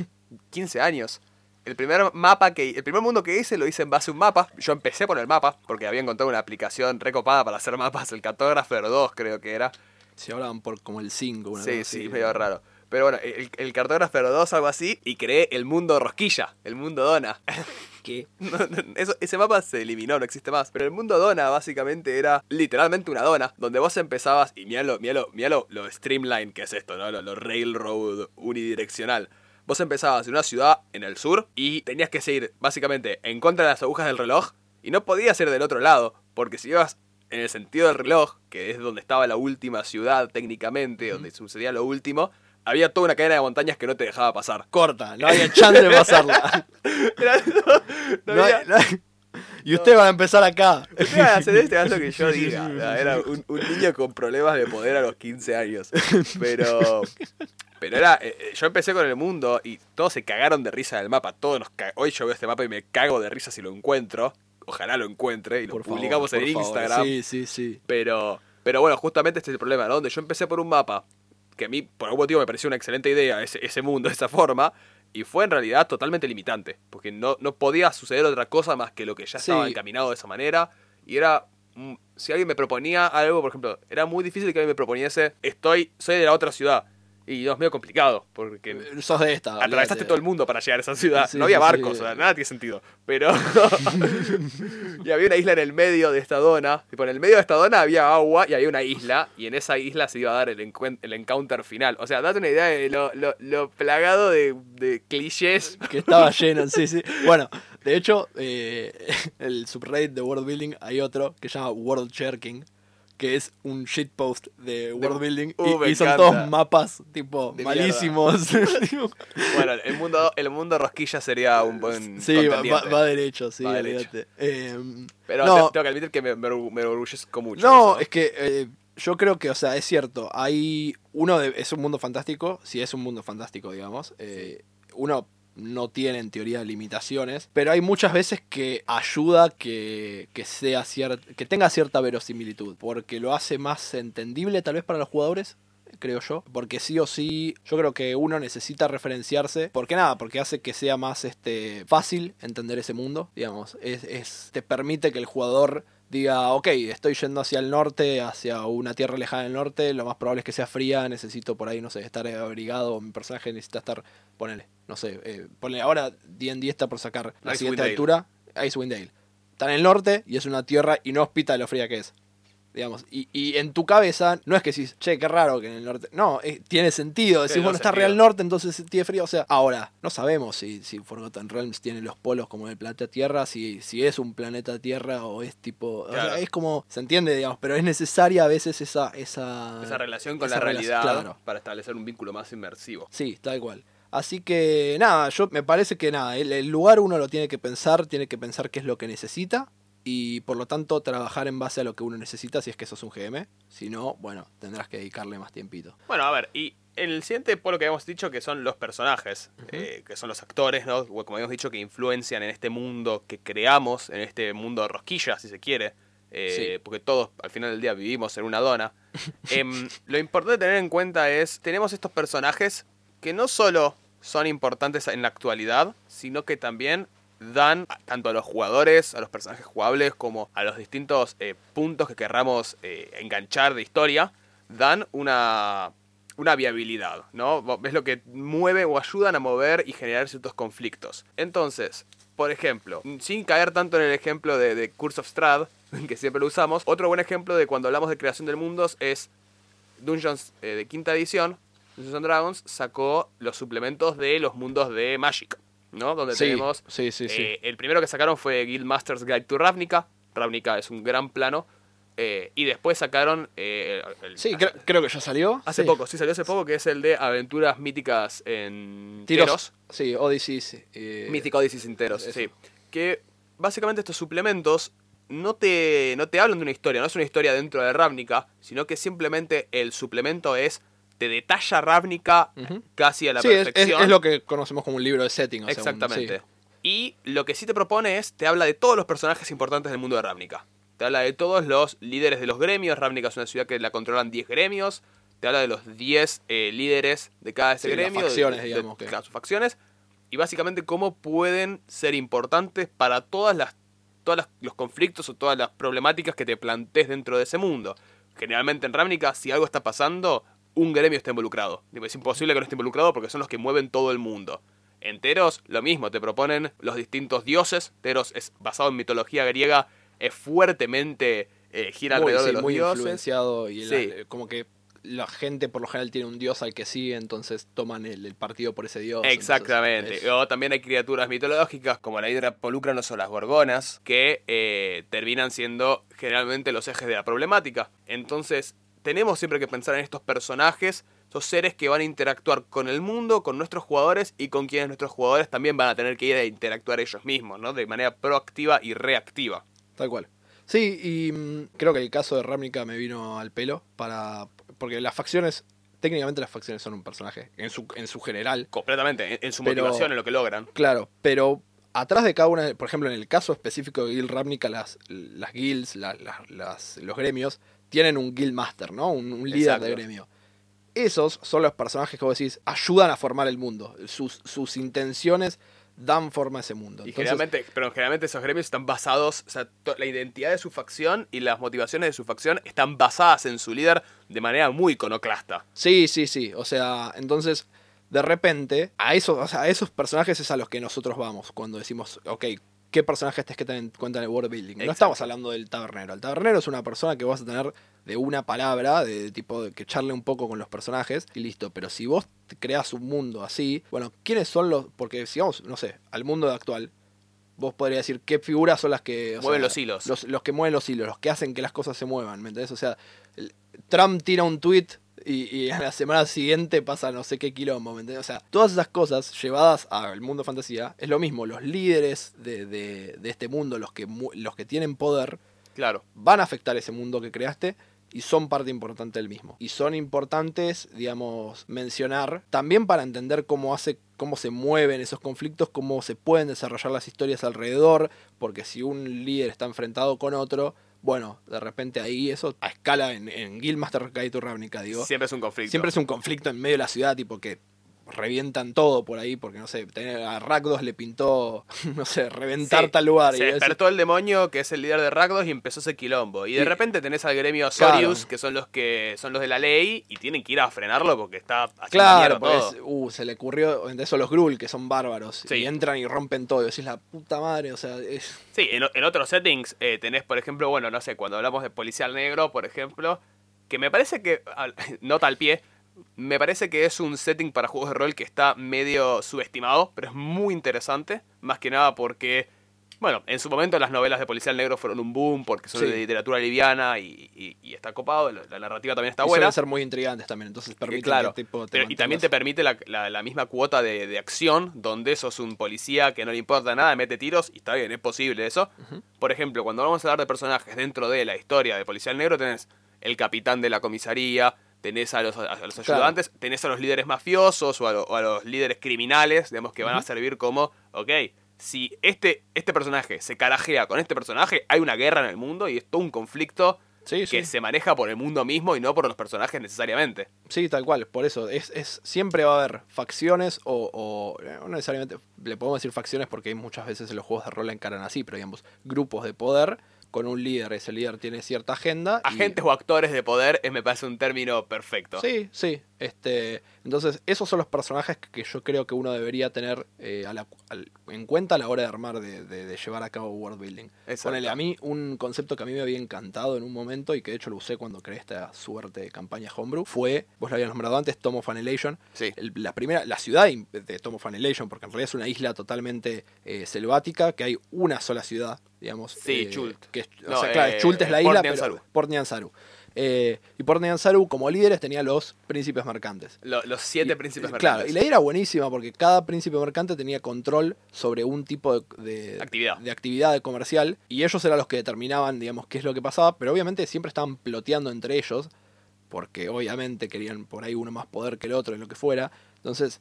15 años. El primer mapa que, el primer mundo que hice lo hice en base a un mapa. Yo empecé por el mapa, porque había encontrado una aplicación recopada para hacer mapas, el Cartographer 2 creo que era. Se hablaban por como el 5. una Sí, sí, medio raro. Pero bueno, el, el Cartographer 2, algo así, y creé el mundo Rosquilla, el mundo Dona. ¿Qué? No, no, eso- ese mapa se eliminó, no existe más. Pero el mundo Dona básicamente era literalmente una dona, donde vos empezabas, y mira lo, mirá lo, mirá lo, lo streamline que es esto, ¿no? Lo, lo railroad unidireccional. Vos empezabas en una ciudad en el sur y tenías que seguir básicamente en contra de las agujas del reloj y no podías ir del otro lado, porque si ibas en el sentido del reloj, que es donde estaba la última ciudad técnicamente, donde sucedía lo último, había toda una cadena de montañas que no te dejaba pasar. Corta, no había chance de pasarla. No- había- no Y ustedes van a empezar acá. Ustedes van a hacer este lo que yo diga. Era un, un niño con problemas de poder a los 15 años. Pero. Pero era. eh, eh, yo empecé con el mundo y todos se cagaron de risa del mapa. Todos nos ca- Hoy yo veo este mapa y me cago de risa si lo encuentro. Ojalá lo encuentre y lo Por favor, publicamos en favor. Instagram. Sí, sí, sí. Pero, pero bueno, justamente este es el problema, ¿no? Donde yo empecé por un mapa que a mí, por algún motivo, me pareció una excelente idea, ese, ese mundo, esa forma, y fue en realidad totalmente limitante, porque no, no podía suceder otra cosa más que lo que ya estaba Sí. encaminado de esa manera, y era... mm, Si alguien me proponía algo, por ejemplo, era muy difícil que alguien me proponiese, estoy, soy de la otra ciudad, y no, es medio complicado, porque Sos de esta. atravesaste todo el mundo para llegar a esa ciudad. Sí, no había barcos, sí. o sea, nada tiene sentido. Pero. y había una isla en el medio de esta dona. Tipo, en el medio de esta dona había agua y había una isla. Y en esa isla se iba a dar el, el encounter final. O sea, date una idea de lo, lo- lo plagado de, de clichés. Que estaba lleno, sí, sí. Bueno, de hecho, eh, el subreddit de World Building hay otro que se llama World Jerking, que es un shitpost de World Building Uh, y, y son encanta. todos mapas tipo De malísimos. Bueno, el mundo, el mundo rosquilla sería un buen. sí, va, contendiente. va- va derecho, sí, Va derecho. Eh, Pero no, tengo que admitir que me, me orgu- me enorgullezco mucho. No, eso. es que eh, yo creo que, o sea, es cierto. Hay. Uno de- es un mundo fantástico. Si es un mundo fantástico, digamos. eh, uno no tiene en teoría limitaciones. Pero hay muchas veces que ayuda que, que sea que tenga cierta verosimilitud. Porque lo hace más entendible, tal vez, para los jugadores. Creo yo. Porque sí o sí. Yo creo que uno necesita referenciarse. Porque nada, porque hace que sea más este. fácil entender ese mundo. Digamos. Es, es- te permite que el jugador diga, ok, estoy yendo hacia el norte, hacia una tierra lejana del norte, lo más probable es que sea fría, necesito por ahí, no sé, estar abrigado, mi personaje necesita estar, ponele, no sé, eh, ponele, ahora D&D está por sacar la siguiente altura, Icewind Dale. Está en el norte y es una tierra inhóspita de lo fría que es. Digamos, y, y en tu cabeza no es que decís, che, qué raro que en el norte. No, eh, tiene sentido. Decís, bueno, está real norte, entonces tiene frío. O sea, ahora, no sabemos si, si Forgotten Realms tiene los polos como el planeta Tierra, si, si es un planeta Tierra o es tipo. O Claro. sea, es como. Se entiende, digamos, pero es necesaria a veces esa. Esa, Esa relación con esa la relación, realidad claro. para establecer un vínculo más inmersivo. Sí, tal cual. Así que nada, yo me parece que nada, el, el lugar uno lo tiene que pensar, tiene que pensar qué es lo que necesita y por lo tanto trabajar en base a lo que uno necesita si es que sos un GM. Si no, bueno, tendrás que dedicarle más tiempito. Bueno, a ver, y en el siguiente polo que habíamos dicho que son los personajes, eh, que son los actores, ¿no? O Como habíamos dicho, que influencian en este mundo que creamos, en este mundo de rosquilla, si se quiere. eh, Sí. Porque todos al final del día vivimos en una dona. Em, lo importante tener en cuenta es, tenemos estos personajes que no solo son importantes en la actualidad, sino que también dan tanto a los jugadores, a los personajes jugables, como a los distintos eh, puntos que querramos eh, enganchar de historia, dan una, una viabilidad, ¿no? Ves lo que mueve o ayudan a mover y generar ciertos conflictos. Entonces, por ejemplo, sin caer tanto en el ejemplo de, Curse of Strahd, que siempre lo usamos, otro buen ejemplo de cuando hablamos de creación del mundos es Dungeons eh, de quinta edición, Dungeons and Dragons, sacó los suplementos de los mundos de Magic, ¿no? Donde Sí, tenemos sí, sí, sí. eh, el primero que sacaron fue Guildmaster's Guide to Ravnica. Ravnica es un gran plano. eh, y después sacaron. eh, el- Sí, creo, creo que ya salió. Hace Sí. poco, sí, salió hace poco, que es el de Aventuras Míticas en Tiros. Teros. Sí, Odyssey. Eh, Mythic Odyssey sin Teros, eso. sí. Que básicamente estos suplementos no te, no te hablan de una historia, no es una historia dentro de Ravnica, sino que simplemente el suplemento es, te detalla Ravnica casi a la Sí, es, es- perfección. es lo que conocemos como un libro de setting. o sea, un- Exactamente. sí. Y lo que sí te propone es, te habla de todos los personajes importantes del mundo de Ravnica. Te habla de todos los líderes de los gremios. Ravnica es una ciudad que la controlan 10 gremios. Te habla de los 10 eh, líderes de cada ese Sí, gremio. de- facciones, de- de- digamos, que- claro, sus facciones. Y básicamente cómo pueden ser importantes para todas las todos las- los conflictos o todas las problemáticas que te plantees dentro de ese mundo. Generalmente en Ravnica, si algo está pasando, un gremio está involucrado. Es imposible que no esté involucrado porque son los que mueven todo el mundo. En Teros, lo mismo, te proponen los distintos dioses. Teros es basado en mitología griega, es fuertemente eh, gira Muy, alrededor sí, de los muy dioses. influenciado y Sí. eh, como que la gente por lo general tiene un dios al que sigue, entonces toman el, el partido por ese dios. Exactamente. es- O también hay criaturas mitológicas como la hidra polúcranos o las gorgonas que eh, terminan siendo generalmente los ejes de la problemática. Entonces, tenemos siempre que pensar en estos personajes, esos seres que van a interactuar con el mundo, con nuestros jugadores y con quienes nuestros jugadores también van a tener que ir a interactuar ellos mismos, ¿no? De manera proactiva y reactiva. Tal cual. Sí, y mm, creo que el caso de Ravnica me vino al pelo para. Porque las facciones. Técnicamente las facciones son un personaje. En su, en su general. Completamente, en, en su Pero- motivación, en lo que logran. Claro, pero atrás de cada una, por ejemplo, en el caso específico de Guild Ravnica, las, las guilds, la- la- las- los gremios, tienen un guild master, ¿no? Un, un líder Exacto. de gremio. Esos son los personajes que vos decís, ayudan a formar el mundo. Sus, sus intenciones dan forma a ese mundo. Y Entonces, generalmente, pero generalmente esos gremios están basados, o sea, la identidad de su facción y las motivaciones de su facción están basadas en su líder de manera muy iconoclasta. Sí, sí, sí. O sea, entonces, de repente, a esos, o sea, a esos personajes es a los que nosotros vamos cuando decimos, ok, ¿qué personajes tenés que tener en cuenta en el world building? No estamos hablando del tabernero. El tabernero es una persona que vas a tener de una palabra, de, tipo de que charle un poco con los personajes y listo. Pero si vos creas un mundo así, bueno, ¿quiénes son los? Porque si vamos, no sé, al mundo actual, vos podrías decir qué figuras son las que Mueven sea, los hilos. Los, los que mueven los hilos, los que hacen que las cosas se muevan, ¿me entendés? O sea, Trump tira un tweet y, y a la semana siguiente pasa no sé qué quilombo, ¿me entendés? O sea, todas esas cosas llevadas al mundo fantasía es lo mismo. Los líderes de, de- de este mundo, los que, los que tienen poder, Claro. van a afectar ese mundo que creaste y son parte importante del mismo. Y son importantes, digamos, mencionar también para entender cómo hace cómo se mueven esos conflictos, cómo se pueden desarrollar las historias alrededor, porque si un líder está enfrentado con otro, bueno, de repente ahí eso a escala en, en Guildmaster Kaito Ravnica, digo, Siempre es un conflicto. siempre es un conflicto en medio de la ciudad, tipo que revientan todo por ahí, porque no sé, a Rakdos le pintó, no sé, reventar Sí, tal lugar. Se y despertó el demonio que es el líder de Rakdos y empezó ese quilombo. Y de repente tenés al gremio Claro. Sorius, que son los que son los de la ley, y tienen que ir a frenarlo porque está haciendo Claro, todo. uh, se le ocurrió, de eso los Grul, que son bárbaros, Sí. y entran y rompen todo, y decís la puta madre, o sea, es... Sí, en, en otros settings eh, tenés, por ejemplo, bueno, no sé, cuando hablamos de policial negro, por ejemplo, que me parece que, nota al pie, me parece que es un setting para juegos de rol que está medio subestimado, pero es muy interesante, más que nada porque, bueno, en su momento las novelas de policial negro fueron un boom porque son Sí. de literatura liviana y, y- y está copado, la, la narrativa también está y buena. suelen ser muy intrigantes también, entonces Eh, permiten claro, que tipo, te pero- y también te permite la, la- la misma cuota de, de acción, donde sos un policía que no le importa nada, mete tiros, y está bien, es posible eso. Por ejemplo, cuando vamos a hablar de personajes dentro de la historia de Policial Negro, tenés el capitán de la comisaría, tenés a los, a los Claro. ayudantes, tenés a los líderes mafiosos o a, lo- o a los líderes criminales, digamos, que van a servir como, ok, si este, este personaje se carajea con este personaje, hay una guerra en el mundo y es todo un conflicto Sí, que sí. se maneja por el mundo mismo y no por los personajes necesariamente. Sí, tal cual, por eso, es, es siempre va a haber facciones o, o, eh, no necesariamente, le podemos decir facciones porque muchas veces en los juegos de rol la encaran así, pero digamos, grupos de poder con un líder, ese líder tiene cierta agenda. y- Agentes o actores de poder es, me parece un término perfecto. Sí, sí. Este, entonces, esos son los personajes que, yo creo que uno debería tener eh, a la- al- en cuenta a la hora de armar, de, de- de llevar a cabo world building. Ponele, a mí un concepto que a mí me había encantado en un momento y que de hecho lo usé cuando creé esta suerte de campaña Homebrew fue, vos lo habías nombrado antes, Tom of Annihilation. Sí. El- la primera, la ciudad de Tom of Annihilation, porque en realidad es una isla totalmente eh, selvática, que hay una sola ciudad, digamos. Sí, eh, Chult. Que, es- o No, sea, claro, eh, Chult es la Port isla, Nyanzaru. pero Port. Eh, y Portland Saru, como líderes, tenía los príncipes mercantes. Lo- los siete Y- príncipes Claro, mercantes. y la idea era buenísima porque cada príncipe mercante tenía control sobre un tipo de, de- Actividad. de actividad comercial y ellos eran los que determinaban, digamos, qué es lo que pasaba, pero obviamente siempre estaban ploteando entre ellos porque obviamente querían por ahí uno más poder que el otro, en lo que fuera. Entonces,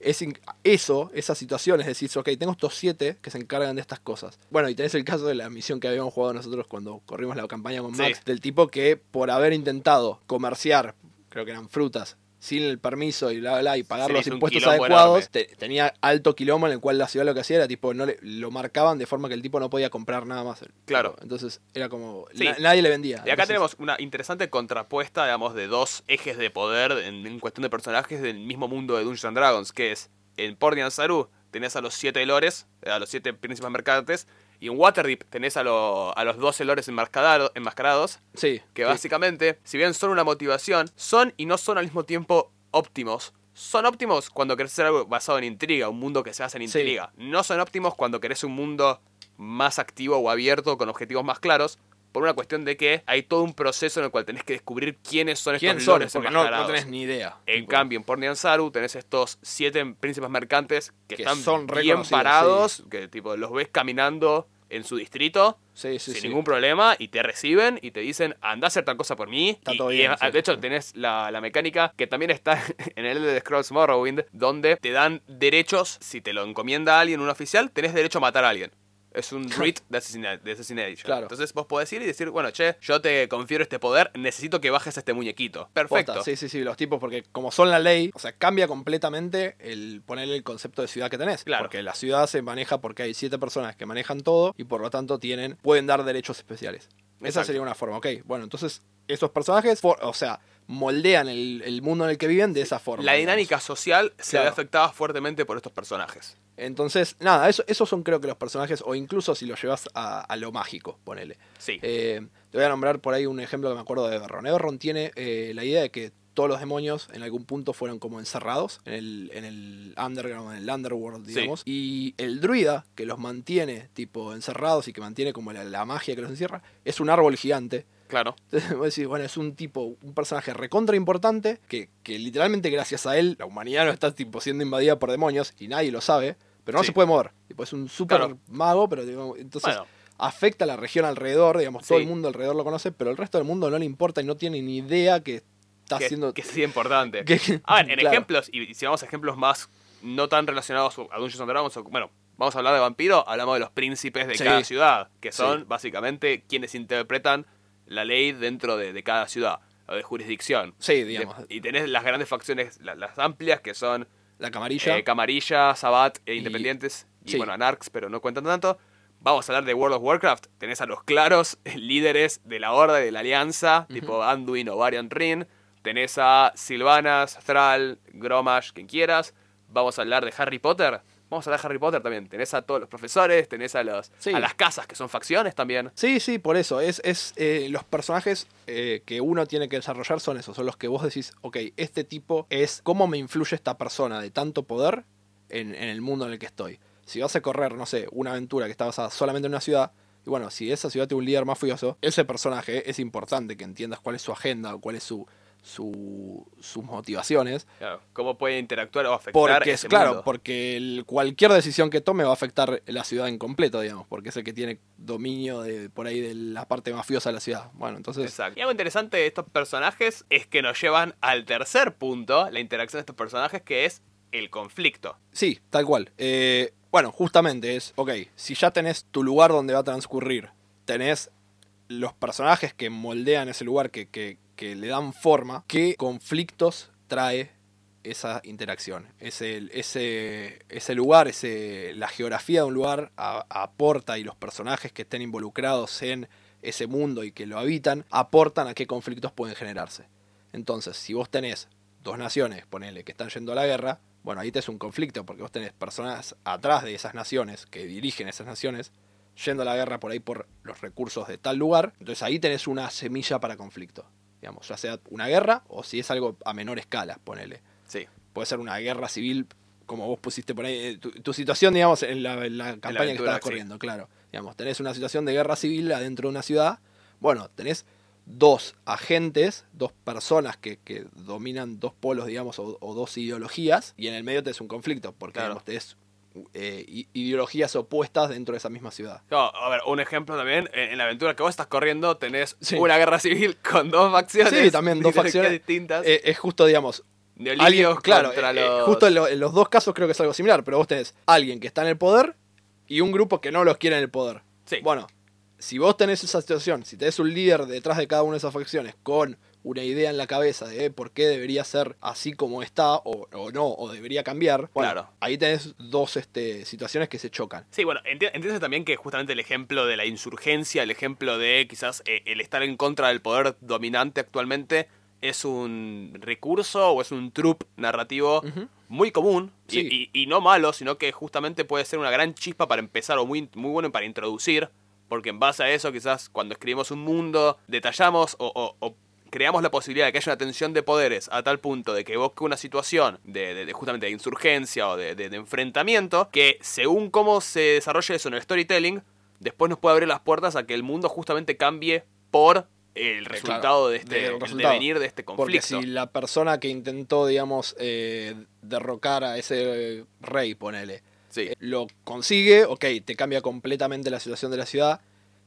es eso, esas situaciones, decís, ok, tengo estos siete que se encargan de estas cosas. Bueno, y tenés el caso de la misión que habíamos jugado nosotros cuando corrimos la campaña con Sí. Max, del tipo que por haber intentado comerciar, creo que eran frutas, sin el permiso y bla, bla, bla, y pagar los impuestos adecuados, te- tenía alto quilombo en el cual la ciudad lo que hacía era tipo, no le- lo marcaban de forma que el tipo no podía comprar nada más. Claro. Entonces era como, Sí. na- nadie le vendía. Y acá Entonces, tenemos una interesante contrapuesta, digamos, de dos ejes de poder en, en cuestión de personajes del mismo mundo de Dungeons and Dragons, que es en Pornian Saru tenés a los siete lores, a los siete príncipes mercantes, y en Waterdeep tenés a, lo- a los 12 lores enmascarado- enmascarados, Sí. que sí. básicamente, si bien son una motivación, son y no son al mismo tiempo óptimos. Son óptimos cuando querés hacer algo basado en intriga, un mundo que se basa en Sí. intriga. No son óptimos cuando querés un mundo más activo o abierto, con objetivos más claros, por una cuestión de que hay todo un proceso en el cual tenés que descubrir quiénes son estos lores Porque no, no tenés ni idea. En Tipo, cambio, en Pornian Saru tenés estos siete príncipes mercantes que, Que están son bien parados, que tipo los ves caminando en su distrito sí, sí, sin sí. ningún problema y te reciben y te dicen anda a hacer tal cosa por mí. Está y, todo bien, de hecho, tenés la, la mecánica que también está en el de Scrolls Morrowind, donde te dan derechos, si te lo encomienda alguien, un oficial, tenés derecho a matar a alguien. Es un writ de, asesina- de assassination. Claro. Entonces vos podés ir y decir, bueno, che, yo te confiero este poder, necesito que bajes a este muñequito. Perfecto. Posta, sí, sí, sí, los tipos, porque como son la ley, o sea, cambia completamente el ponerle el concepto de ciudad que tenés. Claro. Porque la ciudad se maneja porque hay siete personas que manejan todo y por lo tanto tienen, pueden dar derechos especiales. Esa sería una forma, ok. Bueno, entonces, esos personajes, for- o sea, moldean el, el mundo en el que viven de esa forma. La digamos. dinámica social se Claro. ve afectada fuertemente por estos personajes. Entonces, nada, eso, esos son creo que los personajes, o incluso si los llevas a, a lo mágico, ponele. Sí. Eh, te voy a nombrar por ahí un ejemplo que me acuerdo de Everron. Everron tiene eh, la idea de que todos los demonios en algún punto fueron como encerrados en el, en el underground, en el underworld, Sí. digamos. Y el druida que los mantiene tipo encerrados y que mantiene como la, la magia que los encierra, es un árbol gigante. Claro. Entonces vos decís, bueno, es un tipo, un personaje recontra importante que, que literalmente gracias a él la humanidad no está tipo siendo invadida por demonios y nadie lo sabe, pero no Sí. se puede mover. Tipo, es un super Claro. mago, pero digamos, entonces Bueno. afecta a la región alrededor, digamos, todo el mundo alrededor lo conoce, pero el resto del mundo no le importa y no tiene ni idea que está que, haciendo... que es importante. que- A ver, en claro. ejemplos, y si vamos a ejemplos más no tan relacionados a Dungeons and Dragons, o- bueno, vamos a hablar de vampiro, hablamos de los príncipes de Sí. cada ciudad, que son básicamente quienes interpretan la ley dentro de, de cada ciudad, o de jurisdicción. Sí, digamos. De- y tenés las grandes facciones, la- las amplias, que son La camarilla. eh, Camarilla, Sabat e Independientes, y, sí. bueno, Anarchs, pero no cuentan tanto. Vamos a hablar de World of Warcraft. Tenés a los claros líderes de la Horda y de la Alianza, tipo Anduin o Varian Rin. Tenés a Sylvanas, Thrall, Gromash, quien quieras. Vamos a hablar de Harry Potter. Vamos a hablar de Harry Potter también. Tenés a todos los profesores, tenés a, los, Sí. a las casas, que son facciones también. Sí, sí, por eso. Es, es eh, los personajes eh, que uno tiene que desarrollar son esos. Son los que vos decís, ok, este tipo es cómo me influye esta persona de tanto poder en, en el mundo en el que estoy. Si vas a correr, no sé, una aventura que está basada solamente en una ciudad, y bueno, si esa ciudad tiene un líder mafioso, ese personaje es importante que entiendas cuál es su agenda o cuál es su, su, sus motivaciones. Claro, ¿Cómo puede interactuar o afectar Porque, es ese claro, mundo? porque el- cualquier decisión que tome va a afectar la ciudad en completo, digamos, porque es el que tiene dominio de por ahí de la parte mafiosa de la ciudad. Bueno, entonces, Exacto. Y algo interesante de estos personajes es que nos llevan al tercer punto, la interacción de estos personajes, que es el conflicto. sí, tal cual. Eh, bueno, justamente es, ok, si ya tenés tu lugar donde va a transcurrir, tenés los personajes que moldean ese lugar, que, que- que le dan forma, ¿qué conflictos trae esa interacción? Ese, ese, ese lugar, ese, la geografía de un lugar aporta y los personajes que estén involucrados en ese mundo y que lo habitan, aportan a qué conflictos pueden generarse. Entonces, si vos tenés dos naciones, ponele, que están yendo a la guerra, bueno, ahí te es un conflicto, porque vos tenés personas atrás de esas naciones, que dirigen esas naciones, yendo a la guerra por ahí por los recursos de tal lugar, entonces ahí tenés una semilla para conflicto. Digamos, ya sea una guerra o si es algo a menor escala, ponele. Sí. Puede ser una guerra civil, como vos pusiste por ahí, eh, tu, tu situación, digamos, en la, en la campaña que aventura, estabas sí. corriendo, claro. Digamos, tenés una situación de guerra civil adentro de una ciudad, bueno, tenés dos agentes, dos personas que, que dominan dos polos, digamos, o, o dos ideologías, y en el medio tenés un conflicto, porque Claro. digamos, tenés eh, ideologías opuestas dentro de esa misma ciudad. No, a ver, un ejemplo también, en, la aventura que vos estás corriendo tenés Sí. una guerra civil con dos facciones. Sí, también dos facciones. distintas. Eh, es justo, digamos, alguien, claro, contra eh, eh, los... justo en, lo- en los dos casos creo que es algo similar, pero vos tenés alguien que está en el poder y un grupo que no los quiere en el poder. Sí. Bueno, si vos tenés esa situación, si tenés un líder detrás de cada una de esas facciones con una idea en la cabeza de por qué debería ser así como está o, o no, o debería cambiar, bueno, Claro. ahí tenés dos este, situaciones que se chocan. Sí, bueno, enti- entiendes también que justamente el ejemplo de la insurgencia, el ejemplo de quizás eh, el estar en contra del poder dominante actualmente es un recurso o es un trupe narrativo muy común y- y, y no malo, sino que justamente puede ser una gran chispa para empezar o muy, muy bueno para introducir, porque en base a eso quizás cuando escribimos un mundo detallamos o, o- o creamos la posibilidad de que haya una tensión de poderes a tal punto de que evoque una situación de, de- de justamente de insurgencia o de, enfrentamiento que según cómo se desarrolle eso en el storytelling, después nos puede abrir las puertas a que el mundo justamente cambie por el resultado de este del el resultado. devenir de este Porque conflicto. si la persona que intentó, digamos, eh, derrocar a ese rey, ponele, Sí. eh, lo consigue, ok, te cambia completamente la situación de la ciudad.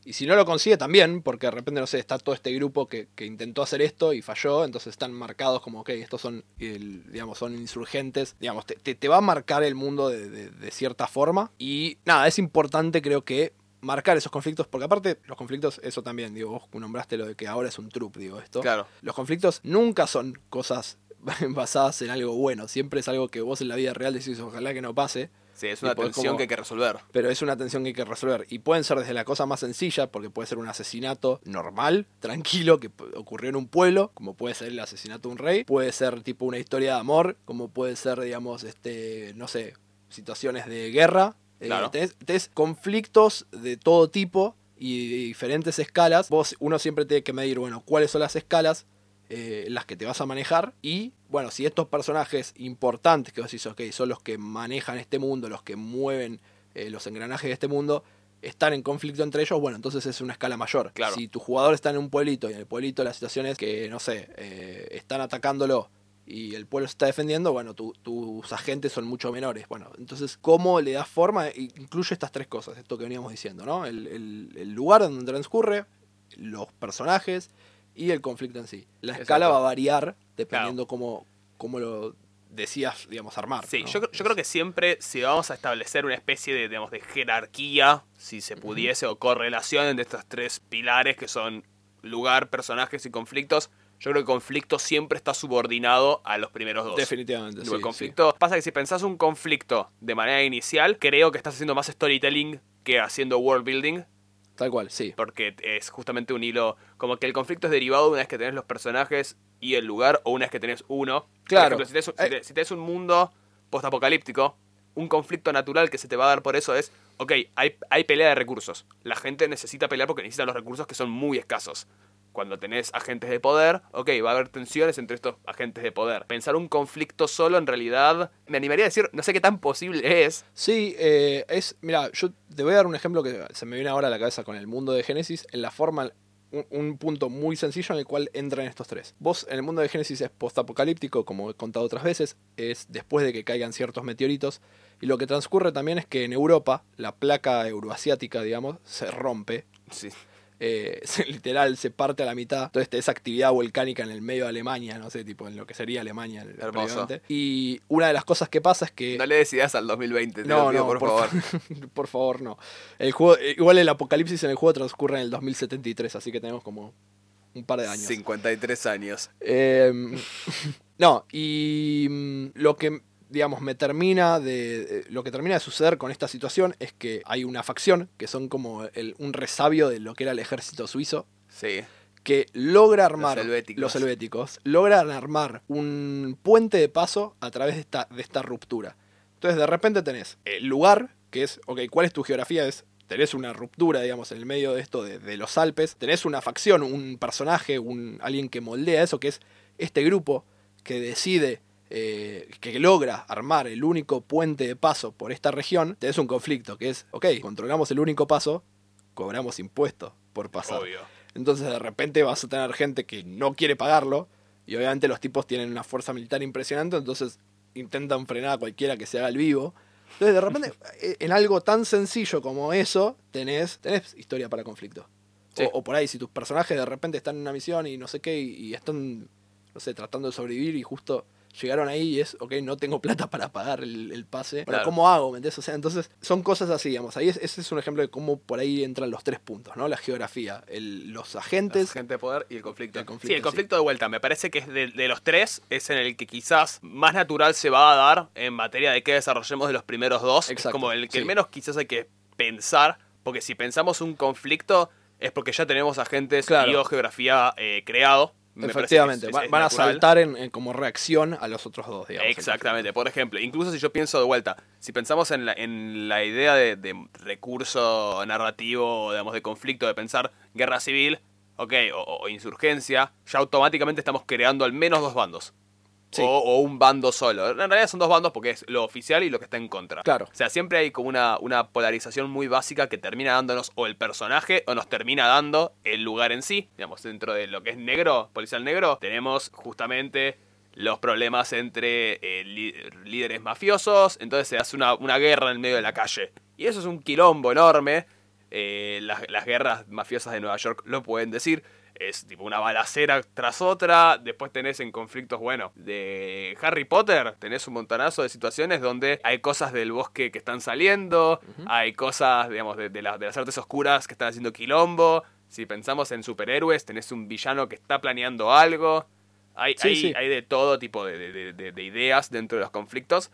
Y si no lo consigue también, porque de repente, no sé, está todo este grupo que, que intentó hacer esto y falló, entonces están marcados como, ok, estos son, el- digamos, son insurgentes. Digamos, te, te- te va a marcar el mundo de, de- de cierta forma. Y nada, es importante creo que marcar esos conflictos, porque aparte los conflictos, eso también, digo, vos nombraste lo de que ahora es un trupe, digo esto. Claro. Los conflictos nunca son cosas basadas en algo bueno, siempre es algo que vos en la vida real decís, ojalá que no pase. Sí, es una tensión como- que hay que resolver. Pero es una tensión que hay que resolver. Y pueden ser desde la cosa más sencilla, porque puede ser un asesinato normal, tranquilo, que ocurrió en un pueblo, como puede ser el asesinato de un rey. Puede ser tipo una historia de amor, como puede ser, digamos, este, no sé, situaciones de guerra. Eh, Claro. tenés, tenés conflictos de todo tipo y de diferentes escalas. Vos, uno siempre tiene que medir, bueno, cuáles son las escalas eh, las que te vas a manejar. Y bueno, si estos personajes importantes que vos decís, ok, son los que manejan este mundo, los que mueven eh, los engranajes de este mundo, están en conflicto entre ellos, bueno, entonces es una escala mayor. Claro. Si tu jugador está en un pueblito y en el pueblito la situación es que, no sé, eh, están atacándolo y el pueblo se está defendiendo, bueno, tu- tus agentes son mucho menores. Bueno, entonces, ¿cómo le das forma? I- Incluye estas tres cosas, esto que veníamos diciendo, ¿no? El, el- el lugar donde transcurre, los personajes y el conflicto en sí. La escala Exacto. va a variar dependiendo cómo, cómo lo decías, digamos, armar. Sí, ¿no? yo, yo creo que siempre si vamos a establecer una especie de, digamos, de jerarquía, si se pudiese, o correlación entre estos tres pilares que son lugar, personajes y conflictos, yo creo que el conflicto siempre está subordinado a los primeros dos. Definitivamente, sí, el conflicto. Pasa que si pensás un conflicto de manera inicial, creo que estás haciendo más storytelling que haciendo world building. Tal cual, sí. Porque es justamente un hilo. Como que el conflicto es derivado de una vez que tenés los personajes y el lugar, o una vez que tenés uno. Claro. Por ejemplo, si tenés, si Eh. si tenés un mundo postapocalíptico, un conflicto natural que se te va a dar por eso es. Ok, hay, hay pelea de recursos. La gente necesita pelear porque necesita los recursos que son muy escasos. Cuando tenés agentes de poder, ok, va a haber tensiones entre estos agentes de poder. Pensar un conflicto solo, en realidad, me animaría a decir, no sé qué tan posible es. Sí, eh, es. Mira, yo te voy a dar un ejemplo que se me viene ahora a la cabeza con el mundo de Génesis, en la forma. Un, un punto muy sencillo en el cual entran estos tres. Vos en el mundo de Génesis es postapocalíptico, como he contado otras veces, es después de que caigan ciertos meteoritos. Y lo que transcurre también es que en Europa, la placa euroasiática, digamos, se rompe Sí. Eh, se- literal se parte a la mitad. Entonces esa actividad volcánica en el medio de Alemania, no sé, tipo en lo que sería Alemania. Hermoso. Y una de las cosas que pasa es que... No le des ideas al 2020, te No, lo pido, no, por, por favor. por favor, no. El juego, eh, igual el apocalipsis en el juego transcurre en el 2073, así que tenemos como un par de años. 53 años. Eh, no, y mm, lo que, digamos, me termina de. eh, Lo que termina de suceder con esta situación es que hay una facción que son como el- un resabio de lo que era el ejército suizo. Sí. Que logra armar. helvéticos. los helvéticos, Logran armar un puente de paso a través de esta, de esta ruptura. Entonces, de repente tenés el lugar, que es, ok, ¿cuál es tu geografía? Es tenés una ruptura, digamos, en el medio de esto de, de los Alpes, tenés una facción, un personaje, un, alguien que moldea eso, que es este grupo que decide, eh, que logra armar el único puente de paso por esta región, tenés un conflicto, que es, ok, controlamos el único paso, cobramos impuestos por pasar. Obvio. Entonces de repente vas a tener gente que no quiere pagarlo. Y obviamente los tipos tienen una fuerza militar impresionante, entonces intentan frenar a cualquiera que se haga el vivo. Entonces de repente, eh, en algo tan sencillo como eso, tenés, tenés historia para conflicto. Sí. O, o por ahí, si tus personajes de repente están en una misión y no sé qué, y, y están, no sé, tratando de sobrevivir y justo llegaron ahí y es, ok, no tengo plata para pagar el, el pase. Claro. ¿cómo hago? ¿Me entendés? O sea, entonces son cosas así, digamos. Ahí es- ese es un ejemplo de cómo por ahí entran los tres puntos, ¿no? La geografía, el- los agentes. gente de poder y el conflicto. El conflicto, sí, el sí. conflicto de vuelta. Me parece que es de, de los tres, es en el que quizás más natural se va a dar en materia de que desarrollemos de los primeros dos. Es Exacto, como el que sí. menos quizás hay que pensar, porque si pensamos un conflicto es porque ya tenemos agentes Claro. y o geografía eh, creado. Efectivamente, es- va- es van a saltar en, en como reacción a los otros dos, digamos. Exactamente, por ejemplo, incluso si yo pienso de vuelta, si pensamos en la, en la idea de, de recurso narrativo, digamos, de conflicto, de pensar guerra civil, ok, o, o insurgencia, ya automáticamente estamos creando al menos dos bandos. Sí. O, o un bando solo. En realidad son dos bandos porque es lo oficial y lo que está en contra. Claro. O sea, siempre hay como una, una polarización muy básica que termina dándonos o el personaje o nos termina dando el lugar en sí. Digamos, dentro de lo que es negro, policial negro, tenemos justamente los problemas entre eh, líderes mafiosos. Entonces se hace una, una guerra en el medio de la calle. Y eso es un quilombo enorme. Eh, las, las guerras mafiosas de Nueva York lo pueden decir. Es tipo una balacera tras otra. Después tenés en conflictos, bueno, de Harry Potter. Tenés un montonazo de situaciones donde hay cosas del bosque que están saliendo. Hay cosas, digamos, de, de la- de las artes oscuras que están haciendo quilombo. Si pensamos en superhéroes, tenés un villano que está planeando algo. Hay, Sí, hay, sí. hay de todo tipo de- de- de ideas dentro de los conflictos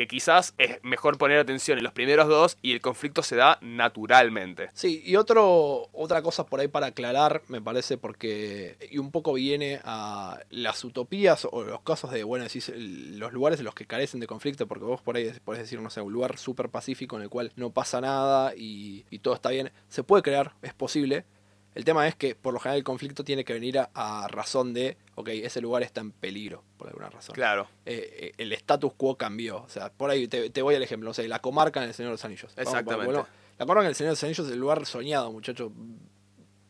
que quizás es mejor poner atención en los primeros dos y el conflicto se da naturalmente. Sí, y otro, otra cosa por ahí para aclarar, me parece, porque. Y un poco viene a las utopías o los casos de, bueno, decís, los lugares en los que carecen de conflicto, porque vos por ahí podés decir, no sé, un lugar súper pacífico en el cual no pasa nada y, todo está bien. Se puede crear, es posible. El tema es que por lo general el conflicto tiene que venir a razón de, ok, ese lugar está en peligro, por alguna razón. Claro, eh, eh, el status quo cambió. O sea, por ahí te, te voy al ejemplo, no sé, la comarca en el Señor de los Anillos. Exactamente. la comarca en el Señor de los Anillos es el lugar soñado, muchachos.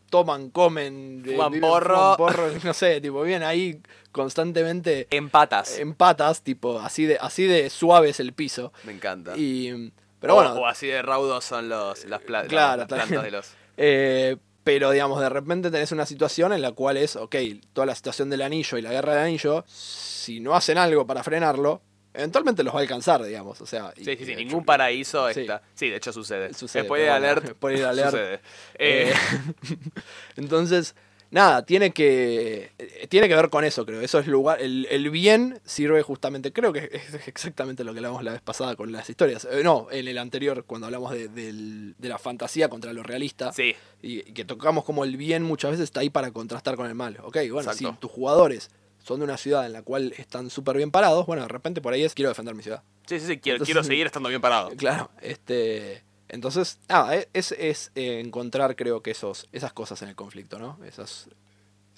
Toman, comen, eh, Fuman porro. no sé, tipo, vienen ahí constantemente empatas. en patas, tipo, así de, así de suave es el piso. Me encanta. Y, pero o, bueno, o así de raudos son los, las, pla- Claro, las plantas de los... Eh, pero digamos, de repente tenés una situación en la cual es, ok, toda la situación del anillo y la guerra del anillo, si no hacen algo para frenarlo, eventualmente los va a alcanzar, digamos. O sea, y- Sí, sí, sí, ningún paraíso está... Sí, de hecho sucede. Sucede, Spoiler pero bueno, alert. alert. Sucede. Eh, Eh, entonces, nada, tiene que eh, tiene que ver con eso, creo. Eso es lugar. El, el bien sirve justamente. Creo que es exactamente lo que hablamos la vez pasada con las historias. Eh, no, en el anterior, cuando hablamos de, del- de la fantasía contra lo realista. sí, Y, y que tocamos como el bien muchas veces está ahí para contrastar con el mal. Ok, bueno, Exacto. si tus jugadores son de una ciudad en la cual están súper bien parados, bueno, de repente por ahí es quiero defender mi ciudad. sí, sí, sí, quiero, Entonces- quiero seguir estando bien parado. Claro, este. Entonces, nada, e- es, es eh, encontrar, creo que esos, esas cosas en el conflicto, ¿no? Esas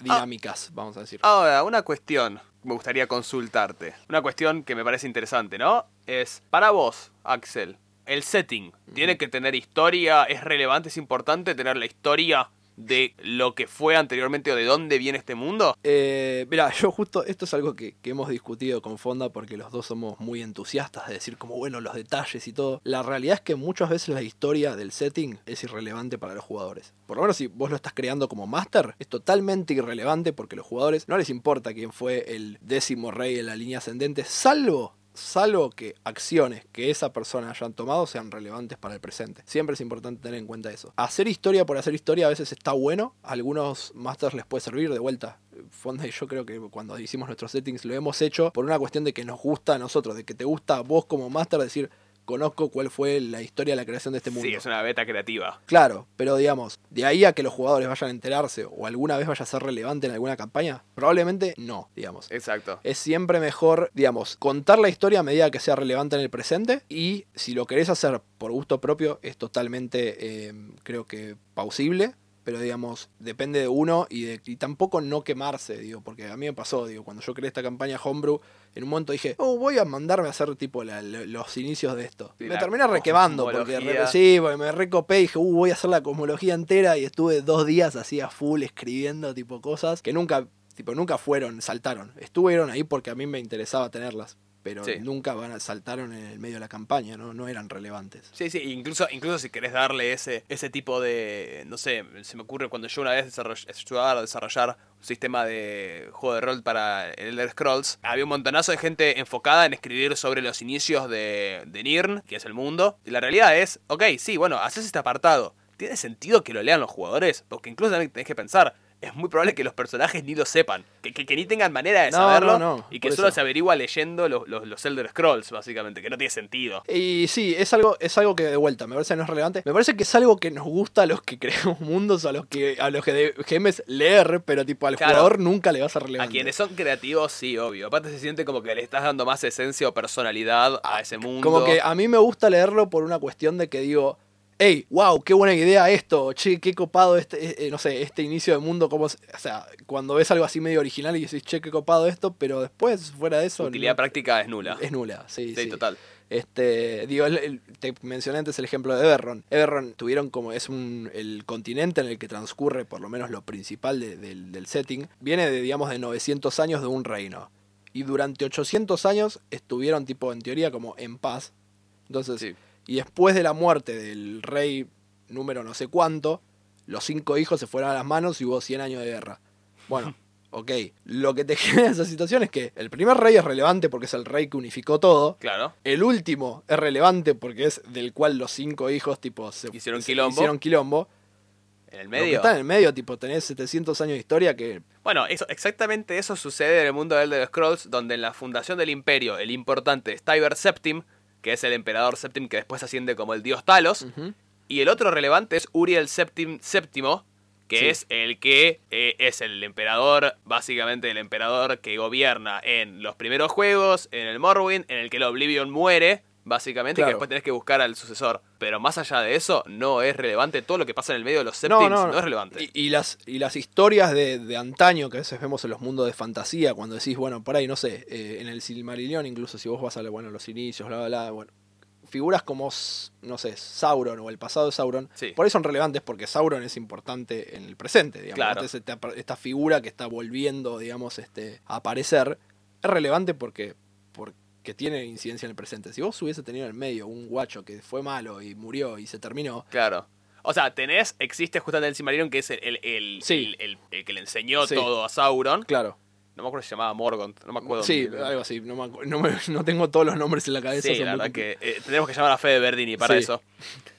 dinámicas, vamos a decir. Ahora, una cuestión me gustaría consultarte. Una cuestión que me parece interesante, ¿no? Es, para vos, Axel, el setting, ¿tiene que tener historia? ¿Es relevante, es importante tener la historia de lo que fue anteriormente o de dónde viene este mundo? Eh, mira, yo justo, esto es algo que, que hemos discutido con Fonda porque los dos somos muy entusiastas de decir como, bueno, los detalles y todo. La realidad es que muchas veces la historia del setting es irrelevante para los jugadores. Por lo menos si vos lo estás creando como máster, es totalmente irrelevante porque a los jugadores no les importa quién fue el décimo rey en la línea ascendente, salvo salvo que acciones que esa persona hayan tomado sean relevantes para el presente. Siempre es importante tener en cuenta eso. Hacer historia por hacer historia a veces está bueno, a algunos masters les puede servir de vuelta. Fonda yo creo que cuando hicimos nuestros settings lo hemos hecho por una cuestión de que nos gusta a nosotros, de que te gusta a vos como master decir, conozco cuál fue la historia de la creación de este mundo. Sí, es una beta creativa. Claro, pero digamos, de ahí a que los jugadores vayan a enterarse o alguna vez vaya a ser relevante en alguna campaña, probablemente no, digamos. Exacto. Es siempre mejor, digamos, contar la historia a medida que sea relevante en el presente y si lo querés hacer por gusto propio es totalmente, eh, creo que, pausible. Pero digamos, depende de uno y, de, y tampoco no quemarse, digo, porque a mí me pasó, digo, cuando yo creé esta campaña Homebrew, en un momento dije, oh, voy a mandarme a hacer tipo la- los inicios de esto. Sí, me terminé requemando porque re- sí, porque me recopé y dije, uh, voy a hacer la cosmología entera y estuve dos días así a full escribiendo tipo cosas que nunca, tipo, nunca fueron, saltaron. Estuvieron ahí porque a mí me interesaba tenerlas. Pero Sí. nunca van a, saltaron en el medio de la campaña, ¿no? no eran relevantes. Sí, sí, incluso, incluso si querés darle ese, ese tipo de. No sé, se me ocurre cuando yo una vez ayudaba a desarrollar un sistema de juego de rol para el Elder Scrolls, había un montonazo de gente enfocada en escribir sobre los inicios de, de Nirn, que es el mundo. Y la realidad es, ok, sí, bueno, haces este apartado. ¿Tiene sentido que lo lean los jugadores? Porque incluso también tenés que pensar. Es muy probable que los personajes ni lo sepan. Que, que- que ni tengan manera de No, saberlo. no, no, y que solo eso. se averigua leyendo los, los, los Elder Scrolls, básicamente. Que no tiene sentido. Y sí, es algo, es algo que de vuelta, me parece que no es relevante. Me parece que es algo que nos gusta a los que creamos mundos, a los que, a los que debemos leer, pero tipo al Claro. jugador nunca le va a ser A relevante. quienes son creativos, sí, obvio. Aparte se siente como que le estás dando más esencia o personalidad a ese mundo. Como que a mí me gusta leerlo por una cuestión de que digo, hey, wow, qué buena idea esto, che, qué copado este, eh, no sé, este inicio de mundo, como, o sea, cuando ves algo así medio original y dices, che, qué copado esto, pero después, fuera de eso, utilidad no- práctica es nula. es nula, sí, sí, sí. total. Este, digo, el- el- te mencioné antes el ejemplo de Everron. Everron tuvieron como es un, el continente en el que transcurre por lo menos lo principal de- del, del setting. Viene de, digamos, de 900 años de un reino. Y durante 800 años estuvieron tipo, en teoría, como en paz. Entonces, Sí. Y después de la muerte del rey número no sé cuánto, los cinco hijos se fueron a las manos y hubo 100 años de guerra. Bueno, ok. Lo que te genera esa situación es que el primer rey es relevante porque es el rey que unificó todo. Claro. El último es relevante porque es del cual los cinco hijos tipo se Hicieron se- quilombo. hicieron quilombo. En el Lo que medio. está en el medio, tipo, tenés 700 años de historia que Bueno, eso, exactamente eso sucede en el mundo del Elder Scrolls, donde en la fundación del imperio, el importante es Tiber Septim, que es el emperador Septim que después asciende como el dios Talos, y el otro relevante es Uriel Septim Séptimo, que Sí. es el que eh, es el emperador, básicamente el emperador que gobierna en los primeros juegos, en el Morrowind, en el que el Oblivion muere, básicamente, Claro. que después tenés que buscar al sucesor. Pero más allá de eso, no es relevante todo lo que pasa en el medio de los Septims, no, es relevante. Y, y las, y las historias de, de antaño que a veces vemos en los mundos de fantasía, cuando decís, bueno, por ahí, no sé, eh, en el Silmarillion, incluso si vos vas a bueno, los inicios, bla, bla, bla, bueno, figuras como, no sé, Sauron o el pasado de Sauron, Sí. por ahí son relevantes porque Sauron es importante en el presente, digamos. Claro. Entonces, esta, esta figura que está volviendo, digamos, este, a aparecer, es relevante porque, porque tiene incidencia en el presente. Si vos hubiese tenido en el medio un guacho que fue malo y murió y se terminó, Claro. O sea, tenés, existe justamente el Silmarillion, que es el, el, el, Sí. el- que le enseñó Sí. todo a Sauron. claro. No me acuerdo si se llamaba Morgoth, no me acuerdo. Sí, algo así. No, me no, me- no tengo todos los nombres en la cabeza. Sí, la verdad que eh, tenemos que llamar a Fede Verdini para Sí. eso.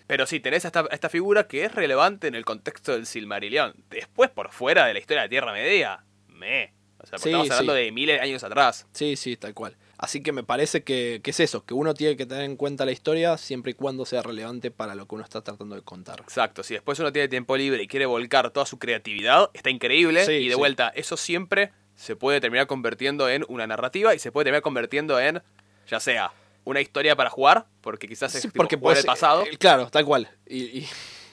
Pero sí, tenés esta, esta figura que es relevante en el contexto del Silmarillion. Después, por fuera de la historia de Tierra Media, me. O sea, porque Sí, estamos hablando sí. de miles de años atrás. Sí, sí, tal cual. Así que me parece que, que es eso, que uno tiene que tener en cuenta la historia siempre y cuando sea relevante para lo que uno está tratando de contar. Exacto, si después uno tiene tiempo libre y quiere volcar toda su creatividad, está increíble. Sí, y de sí. vuelta, eso siempre se puede terminar convirtiendo en una narrativa y se puede terminar convirtiendo en, ya sea, una historia para jugar, porque quizás es tipo, porque puede el pasado, eh, claro, tal cual. Y, y-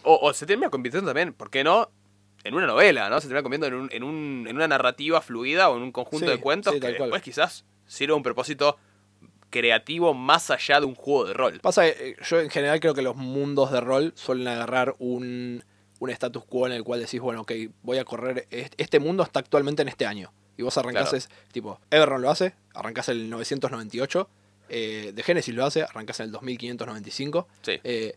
o, o se termina convirtiendo también, ¿por qué no? En una novela, ¿no? Se termina convirtiendo en, un- en, un- en una narrativa fluida o en un conjunto de cuentos que cual. después quizás sirva un propósito creativo más allá de un juego de rol. pasa, que, eh, yo en general creo que los mundos de rol suelen agarrar un, un status quo en el cual decís, bueno, ok, voy a correr, est- este mundo está actualmente en este año. Y vos arrancás, Claro. es, tipo, Everron lo hace, arrancás en el 998, eh, de Genesis lo hace, arrancás en el 2595. Sí. Eh,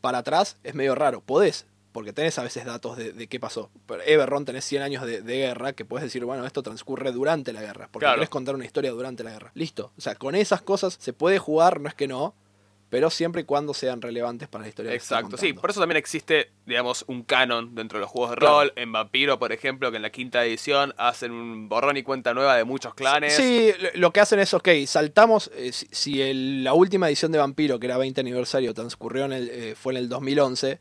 para atrás es medio raro, podés, porque tenés a veces datos de, de qué pasó. Pero Everron tenés 100 años de, de guerra que puedes decir, bueno, esto transcurre durante la guerra, porque Claro. querés contar una historia durante la guerra. Listo. O sea, con esas cosas se puede jugar, no es que no, pero siempre y cuando sean relevantes para la historia. que Exacto, sí, por eso también existe, digamos, un canon dentro de los juegos de Claro. rol. En Vampiro, por ejemplo, que en la quinta edición hacen un borrón y cuenta nueva de muchos clanes. Sí, lo- que hacen es, ok, saltamos, eh, si, si el- la última edición de Vampiro, que era 20 aniversario, transcurrió en el, eh, fue en el 2011, eh,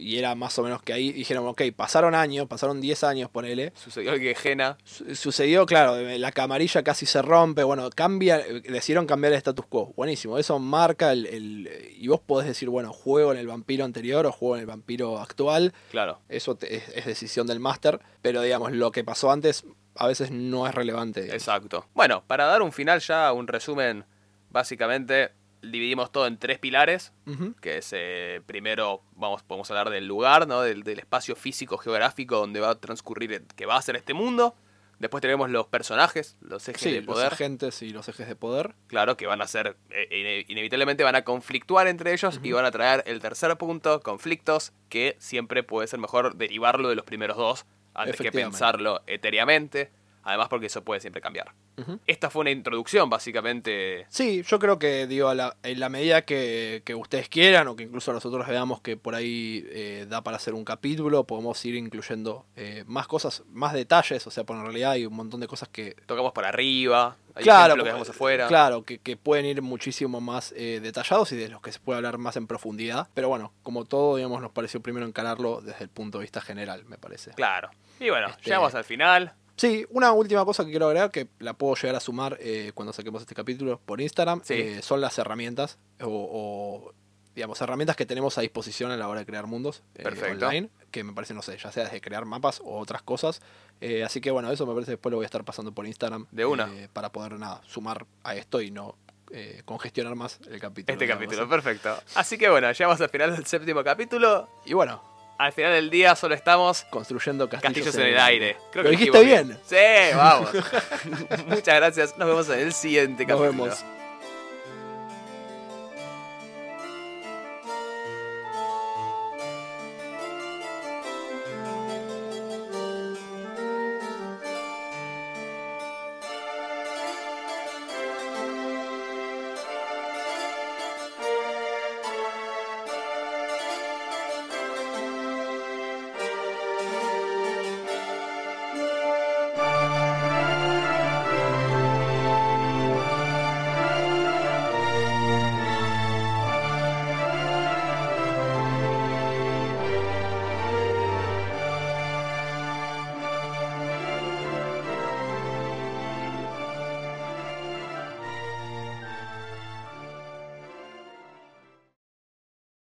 y era más o menos que ahí, dijeron, ok, pasaron años, pasaron 10 años, ponele, Sucedió que Gena. Su- sucedió, claro, eh, la camarilla casi se rompe, bueno, cambia, eh, decidieron cambiar el status quo, buenísimo, eso marca el, el- y vos podés decir, bueno, juego en el vampiro anterior o juego en el vampiro actual, Claro. eso te- es, es decisión del máster, pero digamos, lo que pasó antes a veces no es relevante. digamos. Exacto. Bueno, para dar un final ya, un resumen, básicamente dividimos todo en tres pilares, que es eh, primero, vamos, podemos hablar del lugar, ¿no? Del, del espacio físico geográfico donde va a transcurrir, el- que va a ser este mundo. Después tenemos los personajes, los ejes Sí, de los poder, agentes y los ejes de poder. claro, que van a ser, eh, ine- inevitablemente van a conflictuar entre ellos y van a traer el tercer punto, conflictos, que siempre puede ser mejor derivarlo de los primeros dos antes que pensarlo etéreamente, además porque eso puede siempre cambiar. Ujú. Esta fue una introducción, básicamente. Sí, yo creo que, digo, a la- en la medida que, que ustedes quieran o que incluso nosotros veamos que por ahí eh, da para hacer un capítulo, podemos ir incluyendo eh, más cosas, más detalles, o sea, por en realidad hay un montón de cosas que... Tocamos por arriba, hay claro, que dejamos afuera. claro que, que pueden ir muchísimo más eh, detallados y de los que se puede hablar más en profundidad. Pero bueno, como todo, digamos, nos pareció primero encararlo desde el punto de vista general, me parece. Claro. Y bueno, Este- llegamos al final. Sí, una última cosa que quiero agregar, que la puedo llegar a sumar eh, cuando saquemos este capítulo por Instagram, Sí. eh, son las herramientas o, o, digamos, herramientas que tenemos a disposición a la hora de crear mundos eh, online, que me parece, no sé, ya sea desde crear mapas o otras cosas. Eh, así que bueno, eso me parece después lo voy a estar pasando por Instagram. De una. eh, para poder, nada, sumar a esto y no eh, congestionar más el capítulo. Este capítulo, perfecto. Así que bueno, llegamos al final del séptimo capítulo. Y bueno, Al final del día solo estamos construyendo castillos, castillos en el aire. Creo Lo que dijiste bien. Sí, vamos. Muchas gracias. Nos vemos en el siguiente Nos capítulo. vemos.